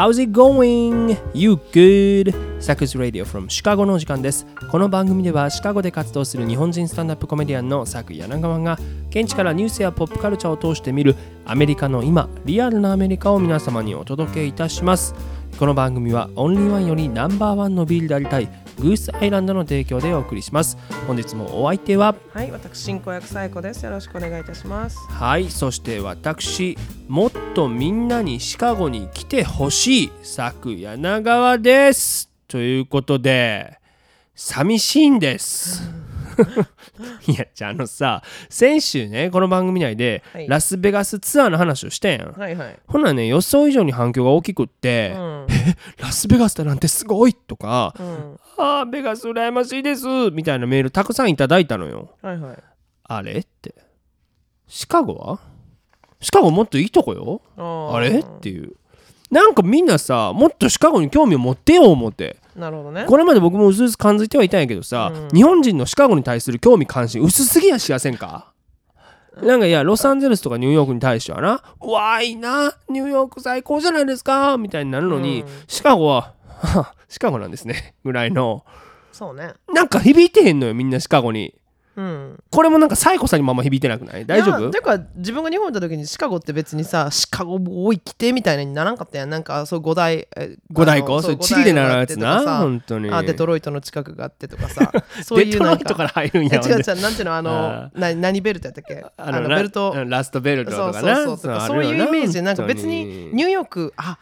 How's it going? You good? サクス Radio from シカゴの時間です。この番組ではシカゴで活動する日本人スタンダップコメディアンのサク柳川が現地からニュースやポップカルチャーを通して見るアメリカの今、リアルなアメリカを皆様にお届けいたします。この番組はオンリーワンよりナンバーワンのビールでありたいグースアイランドの提供でお送りします。本日もお相手ははい、私進行役サイコです。よろしくお願いいたします。はい、そして私、もっとみんなにシカゴに来てほしい、佐久柳川です。ということで、寂しいんです。いや、じゃああのさ、先週ね、この番組内で、はいラスベガスツアーの話をしたやん。はいはい。ほんならね、予想以上に反響が大きくって、うん。ラスベガスだなんてすごいとか、うん。あー、ベガス羨ましいですみたいなメールたくさんいただいたのよ。はいはい。あれって。シカゴは？シカゴもっといいとこよああれ？っていう。なんかみんなさ、もっとシカゴに興味を持ってよ思って。なるほどね。これまで僕もうすうす感づいてはいたんやけどさ、うん日本人のシカゴに対する興味関心薄すぎやしやせんか？なんかいや、ロサンゼルスとかニューヨークに対してはな、うわーいいな、ニューヨーク最高じゃないですかみたいになるのに、うんシカゴは、は はシカゴなんですね、ぐらいの。そうね。なんか響いてへんのよ、みんなシカゴに。うん。これもなんかサイコさんにもあんま響いてなくない？大丈夫？いやてか、自分が日本にいた時にシカゴって別にさ、シカゴボーイ来てみたいにならんかったやん。なんか、そう、五大、え五大湖そうチリで習うやつな？本当に。あ、デトロイトの近くがあってとかさ、そういう。デトロイトから入るんやえ違う違う、なんていうの、ああの、な何ベルトやったっけ？あの、なベルト。うんラストベルトそうとかなそうそう。とかそういうイメージでなんか別にニューヨークあ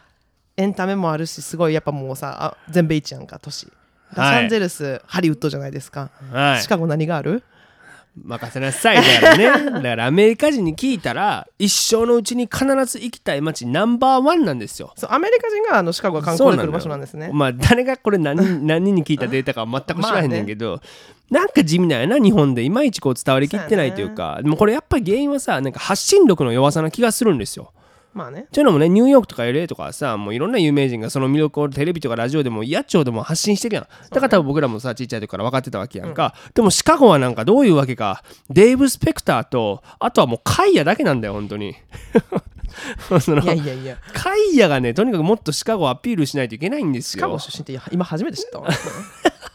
エンタメもあるしすごいやっぱもうさあ全米一やんか都市。ロサンゼルス、ハリウッドじゃないですか、はい。シカゴ何がある？任せなさい。だからね。だからアメリカ人に聞いたら一生のうちに必ず行きたい街ナンバーワンなんですよ。そうアメリカ人があのシカゴが観光で来る場所なんですね。まあ誰がこれ何 何人に聞いたデータかは全く知らへんねんけど、なんか地味なんやな日本で。いまいちこう伝わりきってないというかでもこれやっぱり原因はさなんか発信力の弱さな気がするんですよまあね。というのもねニューヨークとか LA とかはさもういろんな有名人がその魅力をテレビとかラジオでもやっちょうでも発信してるやん。だから多分僕らもさちっちゃい時から分かってたわけやんか、でもシカゴはなんかどういうわけか。デーブ・スペクターとあとはもうカイヤだけなんだよ本当に。そのいやいや。いやカイヤがねとにかくもっとシカゴをアピールしないといけないんですよ。シカゴ出身って今初めて知ったわ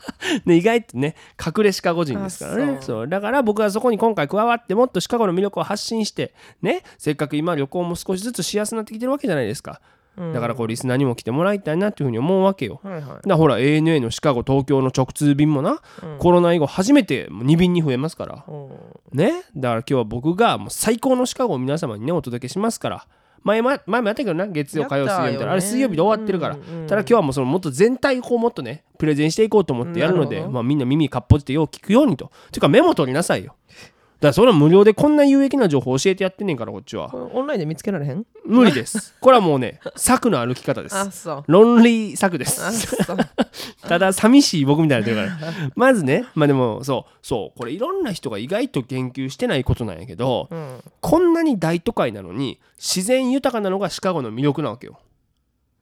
ね、意外とね隠れシカゴ人ですからね。あそう。だから僕はそこに今回加わってもっとシカゴの魅力を発信してねせっかく今旅行も少しずつしやすくなってきてるわけじゃないですか、だからこうリスナーにも来てもらいたいなっていうふうに思うわけよ、はいはい。だからほら ANA のシカゴ東京の直通便もな、コロナ以後初めて2便に増えますから。うんね。だから今日は僕がもう最高のシカゴを皆様にねお届けしますから前も前もやったけどな月曜火曜水曜みたいな。あれ水曜日で終わってるから、うんうんただ今日はもうそのもっと全体こうもっとねプレゼンしていこうと思ってやるので、まあ、みんな耳かっぽじってよう聞くようにと。ていうかメモ取りなさいよだからそれは無料でこんな有益な情報教えてやってんねんからこっちは。オンラインで見つけられへん？無理です。これはもうね策の歩き方です。あそう。ロンリー策であす ただ寂しい僕みたいになってるからまずねまあでもそうそうこれいろんな人が意外と研究してないことなんやけど、うん。こんなに大都会なのに自然豊かなのがシカゴの魅力なわけよ。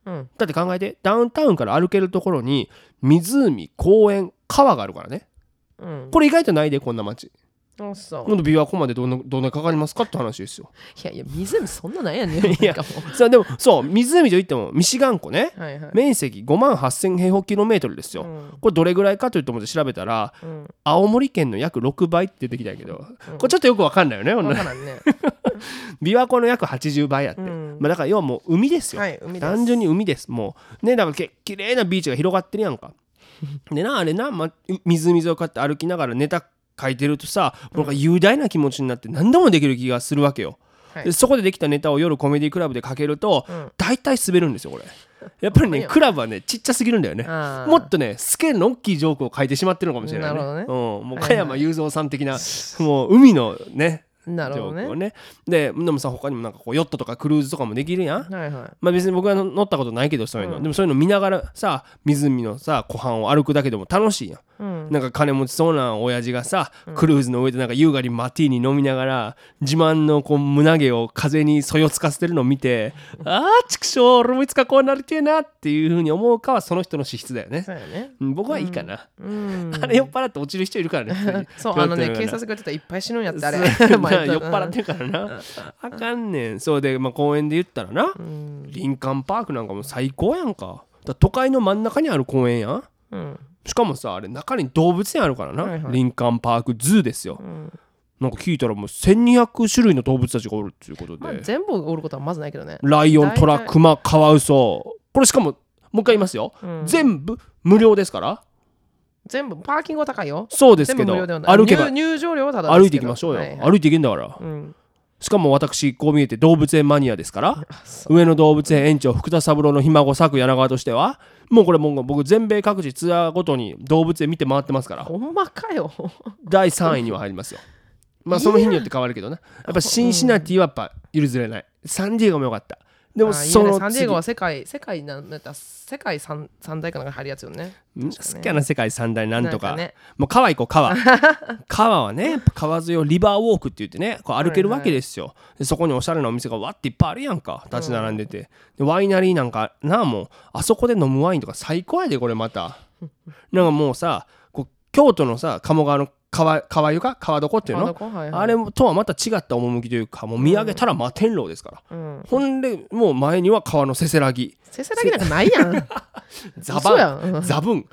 うん。だって考えてダウンタウンから歩けるところに湖公園川があるからね。うん。これ意外とないでこんな街あそう。今度琵琶湖までどんなどんなかかりますかって話ですよ。いやいや湖そんななんやねん。いやでもそう湖といってもミシガン湖ね。うはいはい。面積5万8000平方キロメートルですよ、うん。これどれぐらいかというと思って調べたらうん。青森県の約6倍って出てきたん。やけど、これちょっとよくわかんないよね、ほんな分からんね。琵琶湖の約80倍やって、うん。まあ、だから要はもう海ですよ、はい海です。単純に海です。もう。ねだからけ綺麗なビーチが広がってるやんか。でなあれな、ま、湖をこうやって歩きながらネタ書いてるとさ、なんか雄大な気持ちになって何でもできる気がするわけよ、はい。でそこでできたネタを夜コメディクラブで書けると、うん。大体滑るんですよこれ。やっぱりね クラブはねちっちゃすぎるんだよね。もっとねスケールの大きいジョークを書いてしまってるのかもしれないね。ね。うん、もうはい加山雄三さん的な、もう海のねなるほどね。ね。ででもさ他にもなんかこうヨットとかクルーズとかもできるやん。はいはい。まあ別に僕は乗ったことないけどそういうの、うん。でもそういうの見ながらさ湖のさ湖畔を歩くだけでも楽しいやん、うん。なんか金持ちそうな親父がさ、クルーズの上でなんか優雅にマティーニ飲みながら自慢のこう胸毛を風にそよつかせてるのを見てああ畜生俺もいつかこうなりてえなっていうふうに思うかはその人の資質だよね。そうやね。うん僕はいいかな、うん。あれ酔っ払って落ちる人いるからねそうあのね警察が言ってたらいっぱい死ぬんやってあれ。酔っ払ってるからな。あかんねん。そうで、まあ、公園で言ったらな、うん。リンカンパークなんかも最高やんか。都会の真ん中にある公園や。んうんしかもさあれ中に動物園あるからな、はいはい。リンカンパークズーですよ、ん。なんか聞いたらもう1200種類の動物たちがおるっていうことで、まあ全部おることはまずないけどね。ライオントラクマカワウソ。これしかももう一回言いますよ、うん。全部無料ですから。全部パーキングは高いよ。そうですけど歩けば。入入場料はただ歩いていきましょうよ、はいはい。歩いていけんだから、うん。しかも私こう見えて動物園マニアですから。上野動物園園長福田三郎のひ孫作柳川としてはもうこれもう僕全米各地ツアーごとに動物園見て回ってますから。ほんまかよ。第3位には入りますよ。まあその日によって変わるけどねやっぱシンシナティはやっぱ譲れない。サンディエゴもよかったでもそのねサンディエゴは次世界世界なんだったら世界三三大かなんかに入るやつよね。ん好きやな世界三大なんとか。もう川行こう川。川はね川沿いをリバーウォークって言ってねこう歩けるわけですよ、でそこにおしゃれなお店がわっていっぱいあるやんか立ち並んでて、でワイナリーなんかなあもうあそこで飲むワインとか最高やでこれまた。なんかもうさこう京都のさ鴨川の川川湯か？川床っていうの？はいはい。あれとはまた違った趣というかもう見上げたら摩天楼ですから、うん。ほんでもう前には川のせせらぎ。せせらぎなんかないやん。ザバン。ザブン。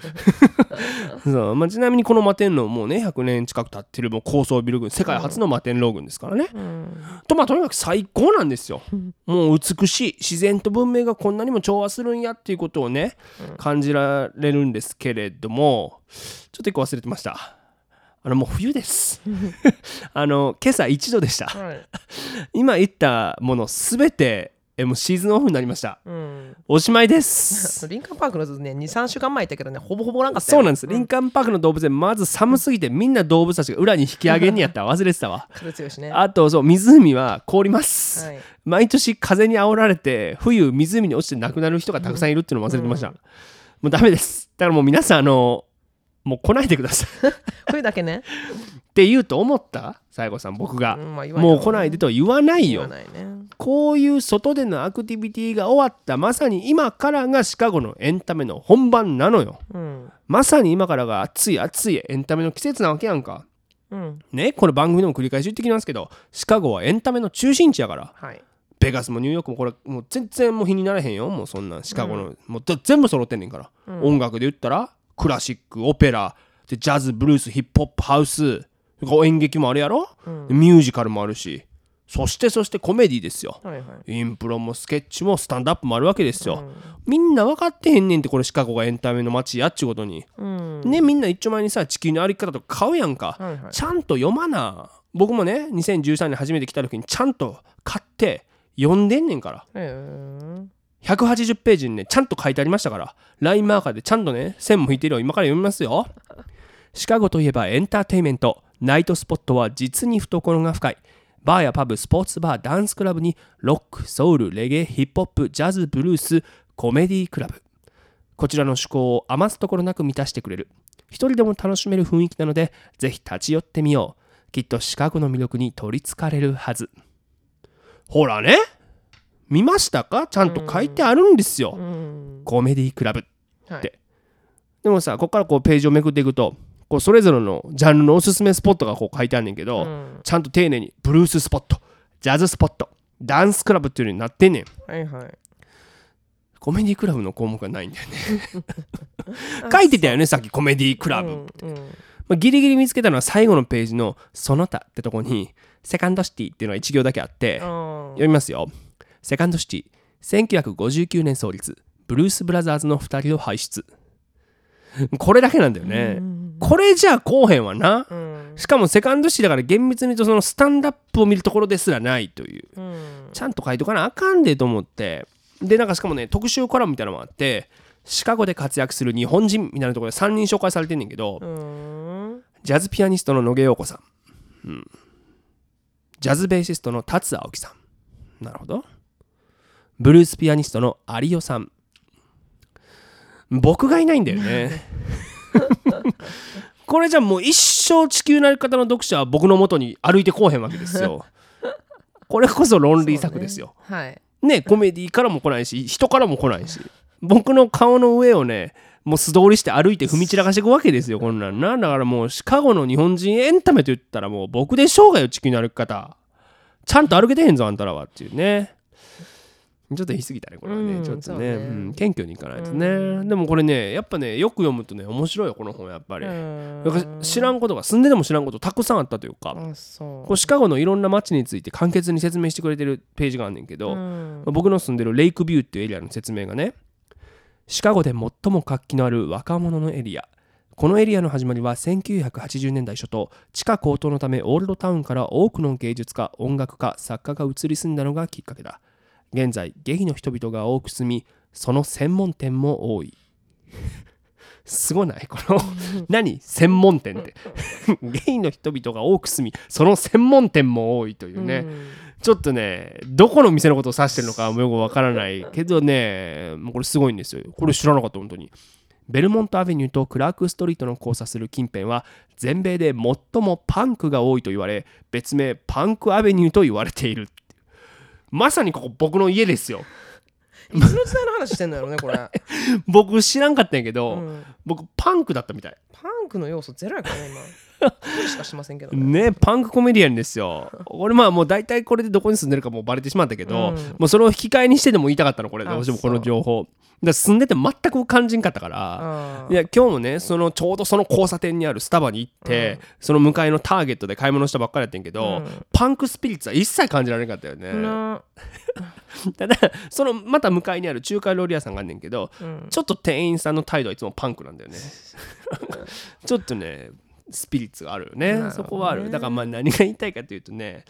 そう、まあ、ちなみにこの摩天楼もうね100年近く経ってるもう高層ビル群世界初の摩天楼群ですからね、うん。とまあとにかく最高なんですよ。もう美しい自然と文明がこんなにも調和するんやっていうことをね、感じられるんですけれどもちょっと一個忘れてましたあのもう冬です。あの今朝1度でした。はい。今言ったものすべてえもうシーズンオフになりました。うん。おしまいです。リンカンパークのね23週間前行ったけどねほぼほぼなんかったよ。そうなんです、リンカンパークの動物園まず寒すぎてみんな動物たちが裏に引き上げんにやったら忘れてたわ。ね。あとそう湖は凍ります、はい。毎年風に煽られて冬湖に落ちて亡くなる人がたくさんいるっていうのも忘れてました、もうダメです。だからもう皆さんあのもう来ないでください。っ冬だけね。て言うと思った？西郷さん僕が、うんまあもよ。う来ないでとは言わないよ。ね。こういう外でのアクティビティが終わった。まさに今からがシカゴのエンタメの本番なのよ。うん。まさに今からが暑い暑いエンタメの季節なわけやんか。うん。ねこれ番組でも繰り返し言ってきますけどシカゴはエンタメの中心地やから。はい。ベガスもニューヨークもこれもう全然もう日にならへんよ。もうそんなんシカゴの、もうぜ全部揃ってんねんから、音楽で言ったらクラシックオペラでジャズブルースヒップホップハウス。演劇もあるやろ、でミュージカルもあるし。そしてそしてコメディですよ。はいはい。インプロもスケッチもスタンドアップもあるわけですよ、みんな分かってへんねんってこれシカゴがエンタメの街やっちゅうことに、うん。ねみんな一丁前にさ地球の歩き方とか買うやんか、はいはい。ちゃんと読まな。僕もね2013年初めて来た時にちゃんと買って読んでんねんから。へー180ページにねちゃんと書いてありましたから。ラインマーカーでちゃんとね線も引いてるよ。今から読みますよ。シカゴといえばエンターテインメント。ナイトスポットは実に懐が深い。バーやパブスポーツバーダンスクラブにロックソウルレゲエヒップホップジャズブルースコメディークラブ。こちらの趣向を余すところなく満たしてくれる。一人でも楽しめる雰囲気なのでぜひ立ち寄ってみよう。きっとシカゴの魅力に取りつかれるはず。ほらね！見ましたか？ちゃんと書いてあるんですよ、うん。コメディクラブはい。ででもさここからこうページをめくっていくとこうそれぞれのジャンルのおすすめスポットがこう書いてあんねんけど、うん。ちゃんと丁寧にブルーススポットジャズスポットダンスクラブっていうようになってんねん。はいはい。コメディクラブの項目がないんだよね。書いてたよねさっきコメディクラブ、うんうん。まあ、ギリギリ見つけたのは最後のページの「その他」ってとこにセカンドシティっていうのが1行だけあって、あ読みますよ。セカンドシティ、1959年創立、ブルース・ブラザーズの2人を輩出。これだけなんだよね。これじゃあ後編はな。うんしかもセカンドシティだから厳密に言うとそのスタンダップを見るところですらないという。うんちゃんと書いとかなあかんでと思って。で、なんかしかもね、特集コラムみたいなのもあって、シカゴで活躍する日本人みたいなところで3人紹介されてんねんけど、うんジャズピアニストの野毛陽子さん、うんジャズベーシストの達青木さんなるほどブルースピアニストの有代さん。僕がいないんだよね。これじゃもう一生地球の歩き方の読者は僕の元に歩いてこうへんわけですよ。これこそロンリー作ですよ。ねはい。ねコメディからも来ないし人からも来ないし僕の顔の上をねもう素通りして歩いて踏み散らかしていくわけですよこんなんな。だからもうシカゴの日本人エンタメと言ったらもう僕でしょうがよ地球の歩き方ちゃんと歩けてへんぞあんたらはっていうね。ちょっと言い過ぎたねこれはね、うんちょっとね。ね。うん、謙虚にいかないとね、でもこれねやっぱねよく読むとね面白いよこの本やっぱり、知らんことが住んででも知らんことたくさんあったというか、こう。シカゴのいろんな街について簡潔に説明してくれてるページがあんねんけど、うん。僕の住んでるレイクビューっていうエリアの説明がねシカゴで最も活気のある若者のエリア。このエリアの始まりは1980年代初頭地価高騰のためオールドタウンから多くの芸術家音楽家作家が移り住んだのがきっかけだ現在ゲイの人々が多く住みその専門店も多い。すごない？この何？専門店って。ゲイの人々が多く住みその専門店も多いというね、ちょっとね、どこの店のことを指してるのかもよくわからない。けどね、もうこれすごいんですよ。これ知らなかった、本当に。ベルモントアベニューとクラークストリートの交差する近辺は全米で最もパンクが多いと言われ別名パンクアベニューと言われているまさにここ僕の家ですよ。いつの時代の話してんのやろねこれ、僕知らんかったんやけど、うん。僕パンクだったみたい。パンクの要素ゼロやからね今しかしてませんけどね。ねパンクコメディアンですよ。俺まあもう大体これでどこに住んでるかもうバレてしまったけど、うん。もうそれを引き換えにしてでも言いたかったのこれ。あどうしてもこの情報。だ住んでて全く感じんかったから、いや今日もねそのちょうどその交差点にあるスタバに行って、その向かいのターゲットで買い物したばっかりやってんけど、うん。パンクスピリッツは一切感じられなかったよね、なただそのまた向かいにある中華料理屋さんがあんねんけど、うん。ちょっと店員さんの態度はいつもパンクなんだよね。ちょっとねスピリッツがあるよね。ね。そこはある。だからまあ何が言いたいかというとね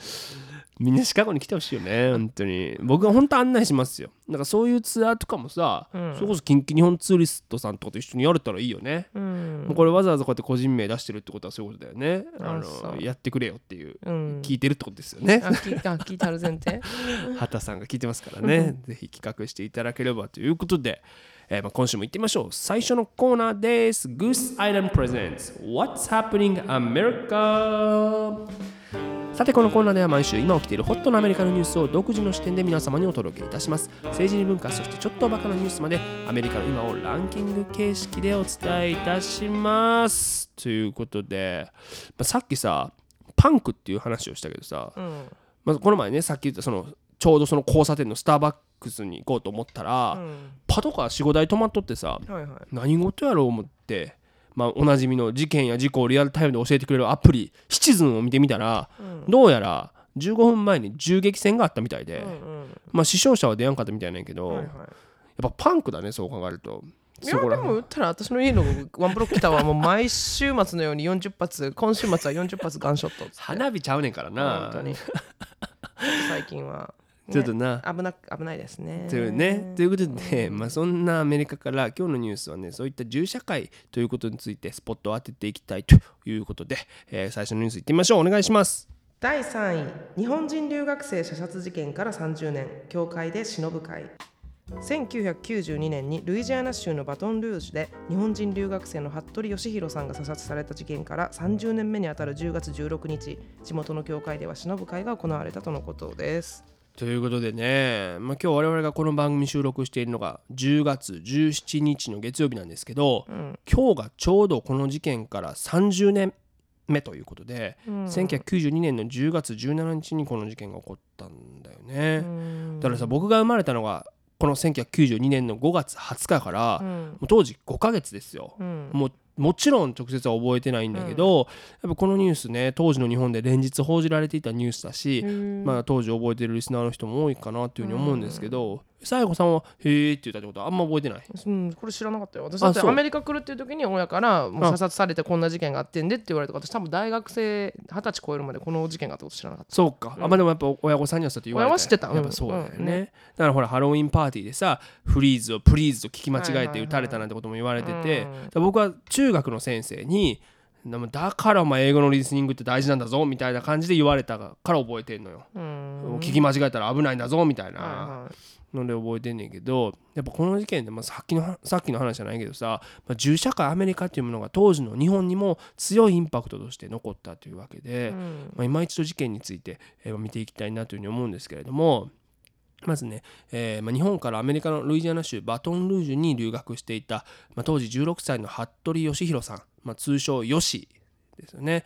みんなシカゴに来てほしいよね本当に。僕は本当案内しますよ。だからそういうツアーとかもさ、うん。それこそ近畿日本ツーリストさんとかと一緒にやれたらいいよね、うん。もうこれわざわざこうやって個人名出してるってことはそういうことだよね。あのやってくれよっていううん。聞いてるってことですよね。あ聞いあ聞いてある前提畑さんが聞いてますからね、ぜひ企画していただければということで、えーまあ、今週も行ってみましょう。最初のコーナーです。Goose Island Presents What's Happening America? さてこのコーナーでは毎週今起きているホットなアメリカのニュースを独自の視点で皆様にお届けいたします政治に文化そしてちょっとおバカなニュースまでアメリカの今をランキング形式でお伝えいたしますということで、まあ、さっきさパンクっていう話をしたけどさ、うんまあ、この前ねさっき言ったそのちょうどその交差点のスターバックスに行こうと思ったら、うん。パトカー45台止まっとってさはいはい。何事やろう思って、まあ、おなじみの事件や事故をリアルタイムで教えてくれるアプリシチズンを見てみたら、うん。どうやら15分前に銃撃戦があったみたいで、うんうんまあ、死傷者は出やんかったみたいなんやけど、はいはい。やっぱパンクだねそう考えると。いやでも言ったら私の家のワンブロック来たはもう毎週末のように40発今週末は40発ガンショット花火ちゃうねんからな。本当に。最近は、ねちょっとな。危な危ないですね。というね、ということで、まあ、そんなアメリカから今日のニュースはねそういった銃社会ということについてスポットを当てていきたいということで、えー最初のニュースいってみましょう。お願いします。第3位日本人留学生射殺事件から30年。教会で忍ぶ会。1992年にルイジアナ州のバトンルージュで日本人留学生の服部義弘さんが射殺された事件から30年目にあたる10月16日地元の教会では忍ぶ会が行われたとのことですということでね、まあ、今日我々がこの番組収録しているのが10月17日の月曜日なんですけど、ん。今日がちょうどこの事件から30年目ということで、ん。1992年の10月17日にこの事件が起こったんだよね。うん。だからさ僕が生まれたのがこの1992年の5月20日から、うん。もう当時5ヶ月ですよ。うん。もうもちろん直接は覚えてないんだけど、やっぱこのニュースね当時の日本で連日報じられていたニュースだし、うん。まあ、当時覚えてるリスナーの人も多いかなっていうふうに思うんですけど西郷さんは「へえ」って言ったってことはあんま覚えてない？うん、これ知らなかったよ。私だってアメリカ来るっていう時に親からもうあ射殺されてこんな事件があってんでって言われた私多分大学生二十歳超えるまでこの事件があったこと知らなか。ったそうか、あまあでもやっぱ親御さんにはそうやって言われて。親は知ってたやっぱそうだよね,、うんうんだからほらハロウィンパーティーでさフリーズをプリーズと聞き間違えて撃たれたなんてことも言われてて、僕は中学の先生にだからお前英語のリスニングって大事なんだぞみたいな感じで言われたから覚えてんのよ、うん。聞き間違えたら危ないんだぞみたいな、はいはいので覚えてんねんけどやっぱこの事件で、まあ、さっきのさっきの話じゃないけどさ、まあ、銃社会アメリカっていうものが当時の日本にも強いインパクトとして残ったというわけで、うん。まあ、今一度事件について、えー見ていきたいなというふうに思うんですけれどもまずね、えーまあ、日本からアメリカのルイジアナ州バトンルージュに留学していた、まあ、当時16歳の服部義弘さん、まあ、通称ヨシですよね。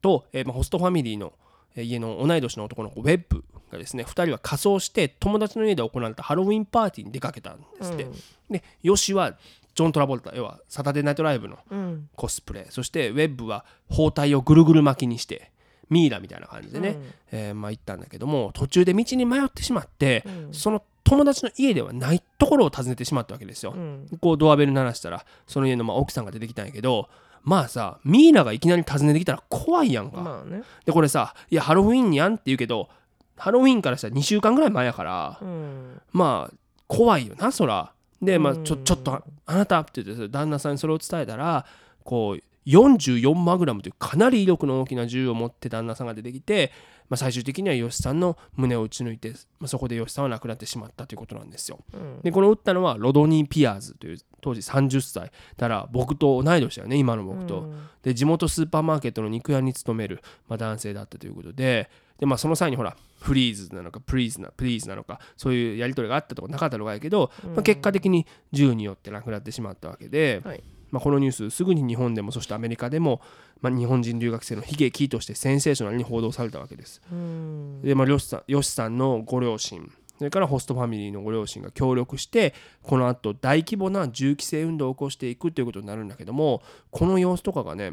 と、えーまあ、ホストファミリーのえー家の同い年の男の子ウェッブがですね2人は仮装して友達の家で行われたハロウィンパーティーに出かけたんですって、でヨシはジョン・トラボルタ要はサタデーナイトライブのうん。コスプレ。そしてウェッブは包帯をぐるぐる巻きにしてミイラみたいな感じでね、うん。えーまあ行ったんだけども途中で道に迷ってしまって、うん。その友達の家ではないところを訪ねてしまったわけですよ。うん。こうドアベル鳴らしたらその家のまあ奥さんが出てきたんやけどまあさミイラがいきなり訪ねてきたら怖いやんか。まあねでこれさ「いやハロウィンにやん」って言うけどハロウィンからしたら2週間ぐらい前やから、うんまあ怖いよなそら。でまあちょうんちょっとああなたって言って旦那さんにそれを伝えたらこう44マグラムというかなり威力の大きな銃を持って旦那さんが出てきて、まあ、最終的には吉さんの胸を撃ち抜いて、まあ、そこで吉さんは亡くなってしまったということなんですよ。うん。でこの撃ったのはロドニー・ピアーズという当時30歳だから僕と同い年だよね今の僕と。うん。で地元スーパーマーケットの肉屋に勤める、まあ、男性だったということで。で、まあ、その際にほらフリーズなのかプリーズなプリーズなのかそういうやり取りがあったとかなかったのかやけど、まあ、結果的に銃によって亡くなってしまったわけで、はいまあ、このニュースすぐに日本でもそしてアメリカでも、まあ、日本人留学生の悲劇としてセンセーショナルに報道されたわけです。うんで、まあ、ヨシさんヨシさんのご両親それからホストファミリーのご両親が協力してこのあと大規模な銃規制運動を起こしていくということになるんだけどもこの様子とかがね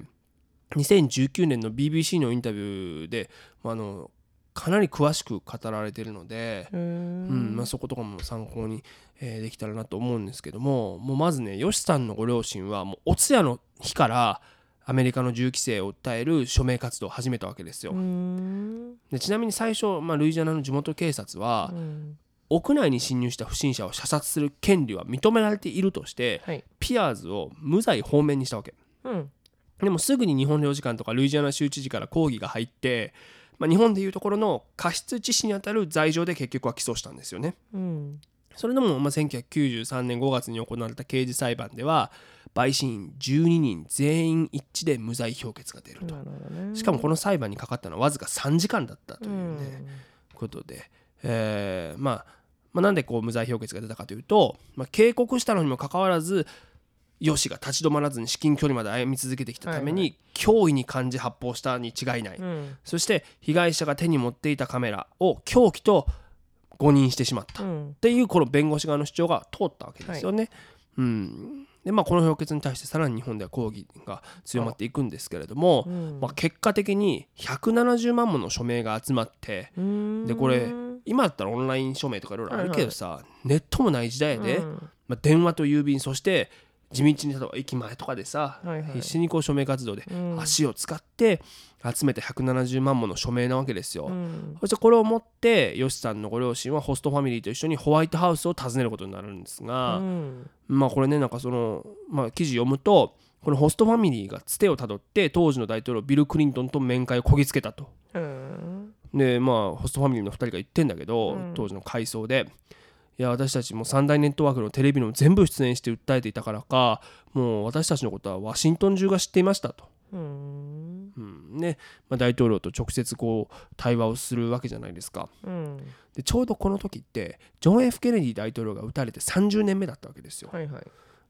2019年の BBC のインタビューで、まあ、あのかなり詳しく語られているので、ううんんまあ、そことかも参考に、えーできたらなと思うんですけどももうまずねヨシさんのご両親はもうお通夜の日からアメリカの銃規制を訴える署名活動を始めたわけですよ。うん。でちなみに最初、まあ、ルイジアナの地元警察は、うん。屋内に侵入した不審者を射殺する権利は認められているとしてはい。ピアーズを無罪放免にしたわけ。うん。でもすぐに日本領事館とかルイジアナ州知事から抗議が入って、まあ、日本でいうところの過失致死にあたる罪状で結局は起訴したんですよね。うんそれでも、まあ、1993年5月に行われた刑事裁判では陪審員12人全員一致で無罪評決が出ると。ね。しかもこの裁判にかかったのはわずか3時間だったといううん。ね、ことで、えーまあ、まあなんでこう無罪評決が出たかというと、まあ、警告したのにもかかわらずヨシが立ち止まらずに至近距離まで歩み続けてきたために、はい。脅威に感じ発砲したに違いない、うん。そして被害者が手に持っていたカメラを凶器と誤認してしまった、っうん。ていうこの弁護士側の主張が通ったわけですよね。うん。でまあ、この評決に対してさらに日本では抗議が強まっていくんですけれども、うん。まあ、結果的に170万もの署名が集まってうん。でこれ今だったらオンライン署名とかいろいろあるけどさ、ネットもない時代やで、うん。まあ、電話と郵便そして地道に例えば駅前とかでさ、はいはい。必死にこう署名活動でうん。足を使って集めて170万もの署名なわけですよ。うんそしてこれをもってヨシさんのご両親はホストファミリーと一緒にホワイトハウスを訪ねることになるんですが、うんまあこれねなんかその、まあ、記事読むとこのホストファミリーがつてをたどって当時の大統領ビル・クリントンと面会をこぎつけたと。うんでまあホストファミリーの2人が言ってんだけど、うん当時の回想でいや私たちも三大ネットワークのテレビの全部出演して訴えていたからかもう私たちのことはワシントン中が知っていましたと。ねまあ、大統領と直接こう対話をするわけじゃないですか。うん。でちょうどこの時ってジョン・ F・ ケネディ大統領が撃たれて30年目だったわけですよ、はいはい。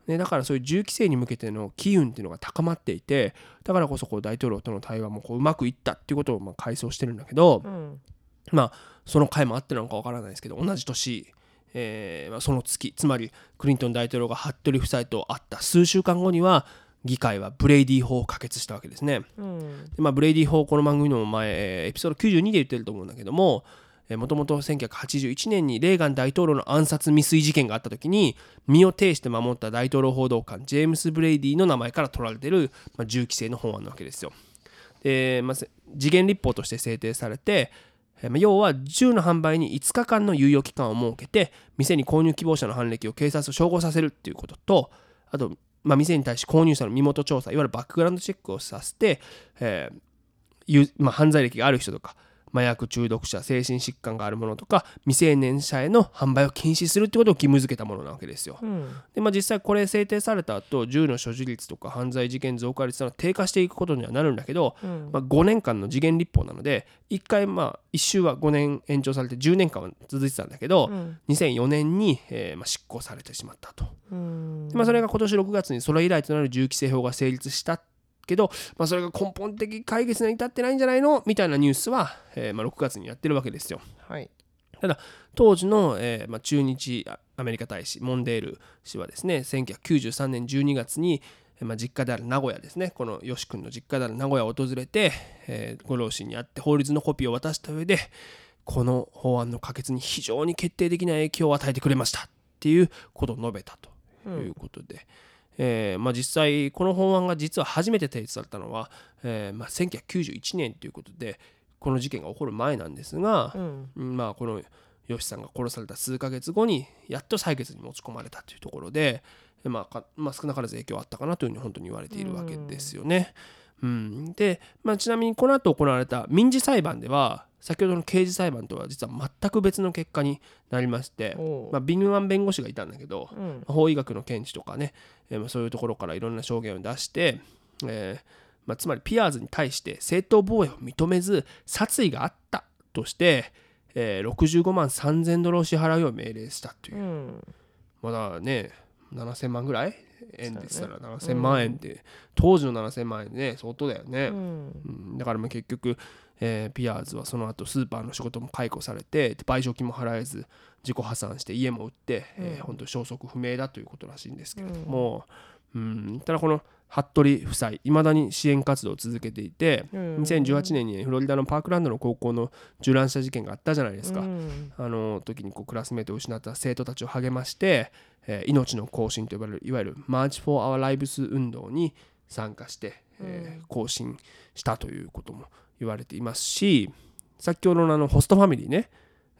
ね、だからそういう銃規制に向けての機運っていうのが高まっていてだからこそこう大統領との対話もこううまくいったっていうことをまあ回想してるんだけど、うん。まあその回もあってなのかわからないですけど同じ年、えーまあ、その月つまりクリントン大統領が服部夫妻と会った数週間後には議会はブレイディ法を可決したわけですね。うんでまあ、ブレイディ法この番組のも前、えーエピソード92で言ってると思うんだけどももともと1981年にレーガン大統領の暗殺未遂事件があった時に身を挺して守った大統領報道官ジェームス・ブレイディの名前から取られてる、まあ、銃規制の法案なわけですよ。で、まあ、せ時限立法として制定されて、要は銃の販売に5日間の猶予期間を設けて店に購入希望者の犯歴を警察と照合させるっていうこととあとまあ、店に対し購入者の身元調査いわゆるバックグラウンドチェックをさせて、えーまあ、犯罪歴がある人とか麻薬中毒者精神疾患があるものとか未成年者への販売を禁止するってことを義務付けたものなわけですよ。うんでまあ、実際これ制定された後銃の所持率とか犯罪事件増加率は低下していくことにはなるんだけど、うんまあ、5年間の時限立法なので1回まあ1周は5年延長されて10年間は続いてたんだけど、うん2004年に、えーまあ、執行されてしまったと。まあ、それが今年6月にそれ以来となる銃規制法が成立したけど、まあ、それが根本的解決に至ってないんじゃないの？みたいなニュースは、えーまあ、6月にやってるわけですよ。はい。当時の、えーまあ、駐日あアメリカ大使モンデール氏はですね1993年12月に、えーまあ、実家である名古屋ですねこのよし君の実家である名古屋を訪れて、えーご両親に会って法律のコピーを渡した上でこの法案の可決に非常に決定的な影響を与えてくれましたっていうことを述べたということで、えーまあ、実際この法案が実は初めて提出されたのは、えーまあ、1991年ということでこの事件が起こる前なんですが、うんうんまあこのヨシさんが殺された数ヶ月後にやっと採決に持ち込まれたというところで、まあかまあ、少なからず影響あったかなというふうに本当に言われているわけですよね。うんで、まあ、ちなみにこの後行われた民事裁判では先ほどの刑事裁判とは実は全く別の結果になりまして、まあ、敏腕弁護士がいたんだけど、うん。法医学の見地とかね、えーまあそういうところからいろんな証言を出して、えーまあ、つまりピアーズに対して正当防衛を認めず殺意があったとして、えー65万3000ドルを支払うよう命令したという。う、ん。まだね7000万ぐらい円でしたらそうだね。7000万円って、当時の7000万円でね相当だよね、うん。うん。だからまあ結局、えーピアーズはその後スーパーの仕事も解雇されて賠償金も払えず自己破産して家も売って、えーうん。本当消息不明だということらしいんですけれども、うん。ただこの服部夫妻いまだに支援活動を続けていて、うん。2018年にフロリダのパークランドの高校の銃乱射事件があったじゃないですか、うん。あの時にこうクラスメートを失った生徒たちを励まして、えー命の行進と呼ばれるいわゆる March for Our Lives 運動に参加して、えー行進したということも言われていますし先ほどのあのホストファミリーね、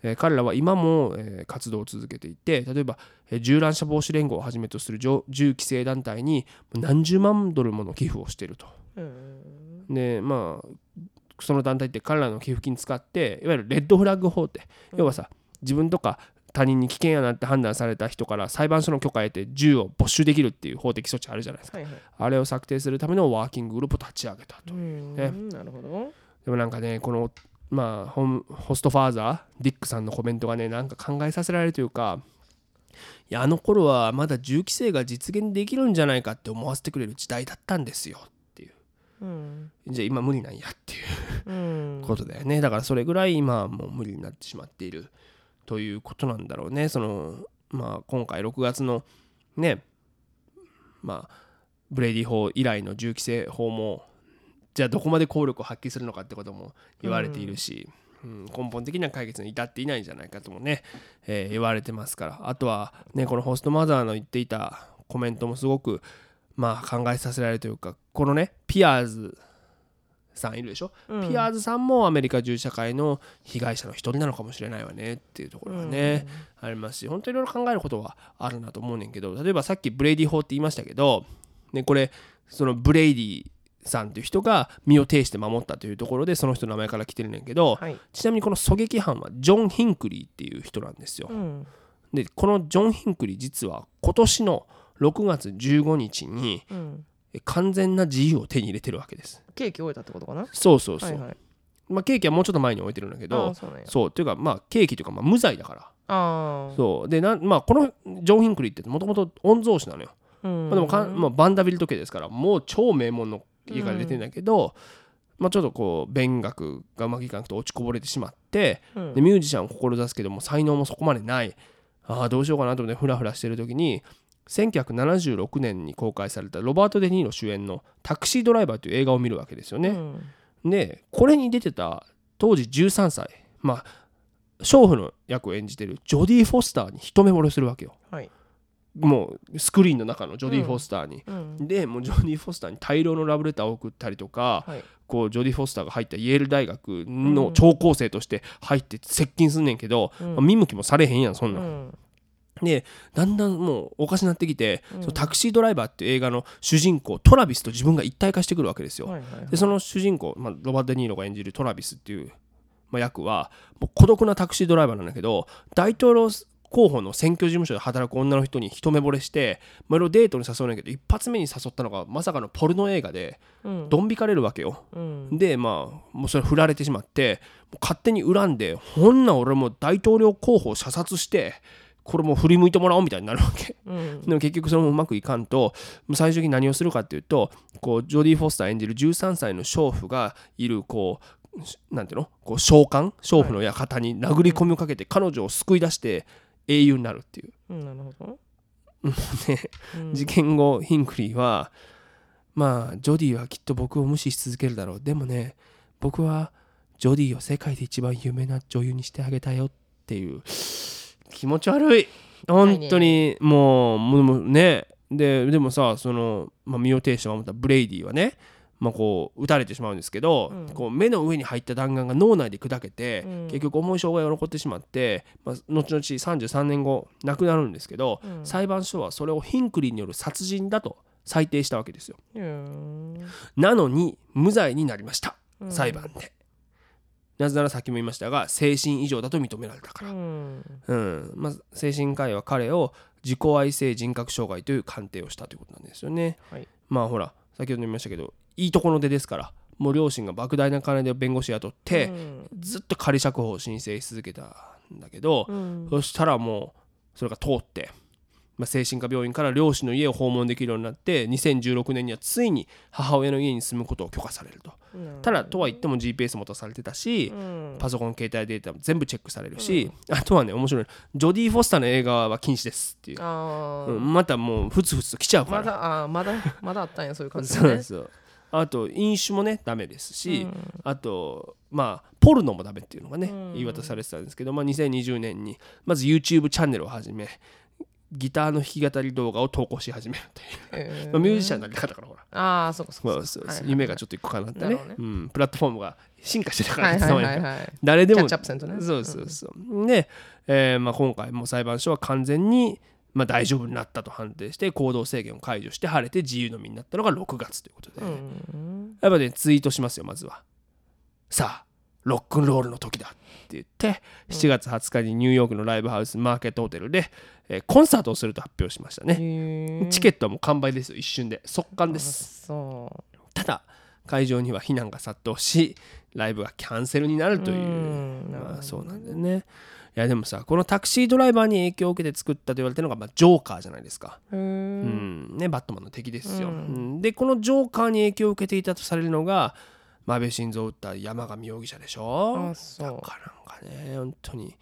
えー彼らは今も、えー活動を続けていて例えば、えー銃乱射防止連合をはじめとする銃銃規制団体に何十万ドルもの寄付をしていると。うん。でまあその団体って彼らの寄付金使っていわゆるレッドフラッグ法って要はさ自分とか他人に危険やなって判断された人から裁判所の許可を得て銃を没収できるっていう法的措置あるじゃないですか。はいはい。あれを策定するためのワーキンググループを立ち上げたと。うん。ね。なるほどでもなんかねこのまあホムホストファーザーディックさんのコメントがねなんか考えさせられるというかいやあの頃はまだ銃規制が実現できるんじゃないかって思わせてくれる時代だったんですよっていう。うん。じゃあ今無理なんやっていううん。ことだよね。だからそれぐらい今はもう無理になってしまっているということなんだろうね。そのまあ今回6月のねまあブレイディ法以来の銃規制法もじゃあどこまで効力を発揮するのかってことも言われているし、うん根本的な解決に至っていないんじゃないかともね、えー言われてますから。あとはねこのホストマザーの言っていたコメントもすごくまあ考えさせられるというかこのねピアーズさんいるでしょ、うん。ピアーズさんもアメリカ銃社会の被害者の一人なのかもしれないわねっていうところがね、ありますし本当にいろいろ考えることはあるなと思うねんけど例えばさっきブレイディ法って言いましたけど、ね、これそのブレイディさんという人が身を挺して守ったというところでその人の名前から来てるねんけど、はい。ちなみにこの狙撃犯はジョン・ヒンクリーっていう人なんですよ。うん。でこのジョン・ヒンクリー実は今年の6月15日にうん。え完全な自由を手に入れてるわけです。刑期終えたってことかな？そうそうそう。はいはい。まあ、ケーキはもうちょっと前に置いてるんだけあどあそうなんや。そうっていうかまあケーキというかまあ無罪だから。ああそう。でなんまあこのジョン・ヒンクリーってもともと御曹司なのよ、うん。まあ、でもかん、まあ、バンダビルト家ですからもう超名門の家から出てるんだけど、まあ、ちょっとこう勉学がうまくいかなくて落ちこぼれてしまってうん。でミュージシャンを志すけども才能もそこまでない。ああどうしようかなと思ってフラフラしてる時に1976年に公開されたロバート・デ・ニーロ主演の「タクシードライバー」という映画を見るわけですよね。うん。でこれに出てた当時13歳まあ娼婦の役を演じてるジョディ・フォスターに一目惚れするわけよ。はいもうスクリーンの中のジョディ・フォスターに、うん。でもうジョディ・フォスターに大量のラブレターを送ったりとか、はい。こうジョディ・フォスターが入ったイェール大学の聴講生として入って接近すんねんけど、うん。まあ見向きもされへんやんそんなん、うん。でだんだんもうおかしなってきて、そのタクシードライバーっていう映画の主人公トラビスと自分が一体化してくるわけですよ。はいはいはい。でその主人公、まあ、ロバート・デ・ニーロが演じるトラビスっていう、まあ、役はもう孤独なタクシードライバーなんだけど大統領候補の選挙事務所で働く女の人に一目惚れしてまあいろいろデートに誘うんだけど一発目に誘ったのがまさかのポルノ映画でうん。ドン引かれるわけよ。うん。でまあもうそれ振られてしまって勝手に恨んでほんな俺もう大統領候補を射殺してこれもう振り向いてもらおうみたいになるわけ。うん。でも結局それもうまくいかんと最終的に何をするかっていうとこうジョディ・フォスター演じる13歳の娼婦がいるこうしなんていうの？こう召喚娼婦の館に殴り込みをかけて彼女を救い出して英雄になるっていう、うんなるほど。ね。うん。事件後ヒンクリーはまあジョディはきっと僕を無視し続けるだろう。でもね僕はジョディを世界で一番有名な女優にしてあげたよっていう。気持ち悪い。本当にもうもうもうね。ででもさその、まあ、身を挺して守ったブレイディはねまあ、こう撃たれてしまうんですけど、うんこう目の上に入った弾丸が脳内で砕けて、うん結局重い障害が残ってしまって、まあ、後々33年後亡くなるんですけど、うん裁判所はそれをヒンクリーによる殺人だと裁定したわけですよ。うんなのに無罪になりました、うん裁判で。なぜならさっきも言いましたが精神異常だと認められたから。うんうんまあ、精神科医は彼を自己愛性人格障害という鑑定をしたということなんですよね。はいまあほら先ほども言いましたけどいいところの出ですからもう両親が莫大な金で弁護士雇って、うん。ずっと仮釈放を申請し続けたんだけど、うん。そしたらもうそれが通って、まあ、精神科病院から両親の家を訪問できるようになって2016年にはついに母親の家に住むことを許可されると。ただとは言っても GPS も出されてたし、うん。パソコン携帯データも全部チェックされるし、あとはね面白い。ジョディ・フォスターの映画は禁止ですっていう、またもうふつふつと来ちゃうから。まだあーまだまだあったんやそういう感じそうでねそうあと飲酒もねダメですし、うん。あとまあポルノもダメっていうのがね、うん。言い渡されてたんですけど、まあ、2020年にまず YouTube チャンネルを始めギターの弾き語り動画を投稿し始めるという、えー。まあ、ミュージシャンになり方からほら。ああそうかそうか。そうそうそうはいはい夢がちょっと一個かなってねね。うん、プラットフォームが進化してたから、はいいつのはい。はいはい誰でもね。そうそうそう。で、えーまあ、今回も裁判所は完全に、まあ、大丈夫になったと判定して行動制限を解除して晴れて自由の身になったのが6月ということで、うんやっぱねツイートしますよまずは。さあロックンロールの時だって言って7月20日にニューヨークのライブハウスマーケットホテルで、えーコンサートをすると発表しましたね。チケットはもう完売ですよ一瞬で速乾であす。そただ会場には非難が殺到しライブがキャンセルになるうという。まあそうなんだよね。いやでもさこのタクシードライバーに影響を受けて作ったと言われてるのが、まあ、ジョーカーじゃないですか。うんね、バットマンの敵ですよ。うんうんでこのジョーカーに影響を受けていたとされるのが安倍晋三を撃った山上容疑者でしょ。あそうだからなんかね本当に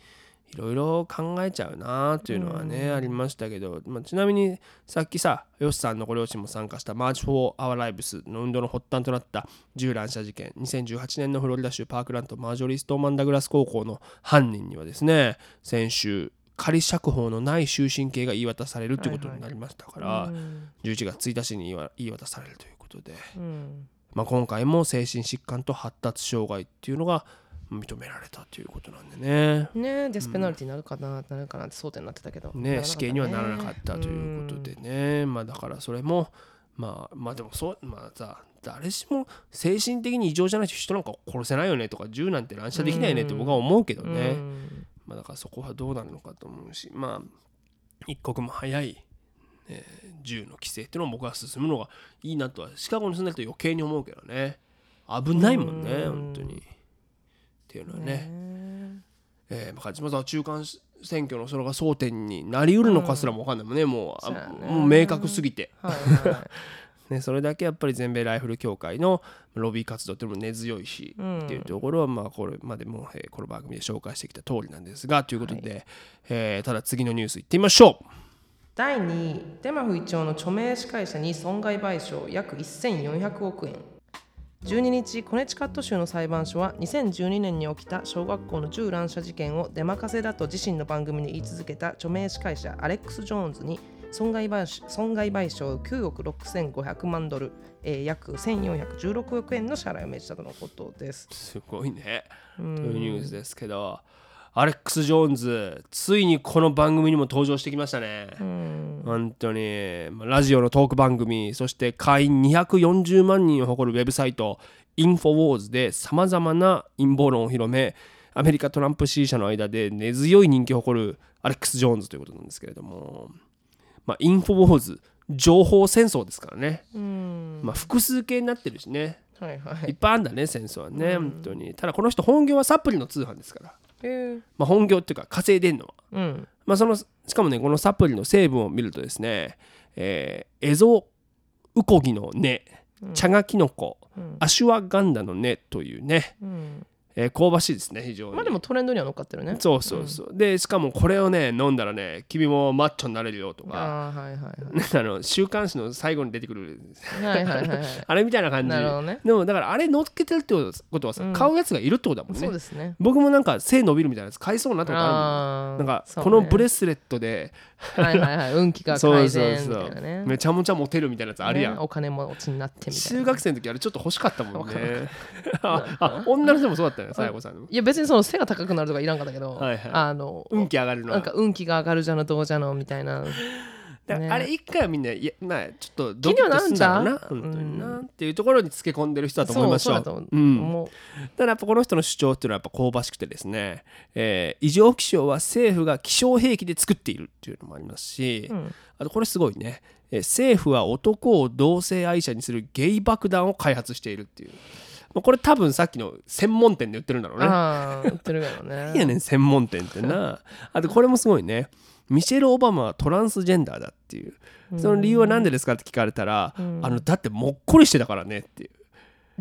いろいろ考えちゃうなというのはね、ありましたけど、まあ、ちなみにさっきさヨシさんのご両親も参加した March for Our Lives の運動の発端となった銃乱射事件2018年のフロリダ州パークランドマージョリー・ストーマンダグラス高校の犯人にはですね先週仮釈放のない終身刑が言い渡されるということになりましたから、うん。11月1日に言いわ言い渡されるということで、うん。まあ、今回も精神疾患と発達障害っていうのが認められたということなんでね。ねデスペナルティになるかな、なるかなって争点になってたけど、ならなかったね。死刑にはならなかったということでね、まあだからそれもまあまあでもそうまあさ誰しも精神的に異常じゃないと人なんか殺せないよねとか銃なんて乱射できないよねって僕は思うけどうん。ね、まあだからそこはどうなるのかと思うしまあ一刻も早い、えー銃の規制っていうのを僕は進むのがいいなとはシカゴに住んでると余計に思うけどね。危ないもんねうん。本当にっていうのはね。ねえー、まあ勝俣は中間選挙のそれが争点になりうるのかすらも分かんないもんね、もうあもう明確すぎて、はいはい ね、それだけやっぱり全米ライフル協会のロビー活動っていうのも根強いし、うんっていうところはまあこれまでも、えーこの番組で紹介してきた通りなんですがということで、えーただ次のニュースいってみましょう。第2位デマフイ町の著名司会者に損害賠償約1400億円12日コネチカット州の裁判所は2012年に起きた小学校の銃乱射事件を出任せだと自身の番組に言い続けた著名司会者アレックス・ジョーンズに損害賠償損害賠償9億6500万ドル、えー約1416億円の支払いを命じたとのことです。すごいね、うん。というニュースですけどアレックス・ジョーンズついにこの番組にも登場してきましたね、うん。本当に。まあラジオのトーク番組そして会員240万人を誇るウェブサイトインフォウォーズでさまざまな陰謀論を広めアメリカトランプ支持者の間で根強い人気を誇るアレックス・ジョーンズということなんですけれども、まあ、インフォウォーズ情報戦争ですからね、うん。まあ、複数形になってるしね。はいはい。いっぱいあるんだね戦争はね、本当に。ただこの人本業はサプリの通販ですから、えーまあ、本業っていうか稼いでんのは。うん。まあ、そのしかもねこのサプリの成分を見るとですね、えーエゾウコギの根茶ガキノコ、うん。アシュワガンダの根というね、うんえー香ばしいですね非常に、まあでもトレンドには乗っかってるね。そうそうそう、でしかもこれをね飲んだらね君もマッチョになれるよとか。ああはいはいはい。あの週刊誌の最後に出てくるはいはいはいはい。あれみたいな感じ。なるほどね。でもだからあれ乗っけてるってことはさ、うん。買うやつがいるってことだもんね。そうですね。僕もなんか背伸びるみたいなやつ買いそうになったことあるもなんかそうねこのブレスレットで。はいはいはい。運気がそう改そう善みそうたいなねめちゃめちゃモテるみたいなやつあるやん、ねお金持ちになってみたいな。中学生の時あれちょっと欲しかったもんね。ああ女の人もそうだった？よねさやこさんのいや別にその背が高くなるとかいらんかったけど、はいはい。あの、運気上がるのは。なんか運気が上がるじゃのどうじゃのみたいな。ね。あれ一回はみんないやまあちょっとド気にはなるんじゃん？な本当にな、っていうところにつけ込んでる人だと思いましょうん。ただやっぱこの人の主張っていうのはやっぱ香ばしくてですね、えー異常気象は政府が気象兵器で作っているっていうのもありますし、うん。あとこれすごいね、えー政府は男を同性愛者にするゲイ爆弾を開発しているっていうまあこれ多分さっきの専門店で売ってるんだろうね。ああ売ってるからね。いやねん専門店ってな。あとこれもすごいね。ミシェル・オバマはトランスジェンダーだっていう。その理由は何でですかって聞かれたら、うん。あのだってもっこりしてたからねっていう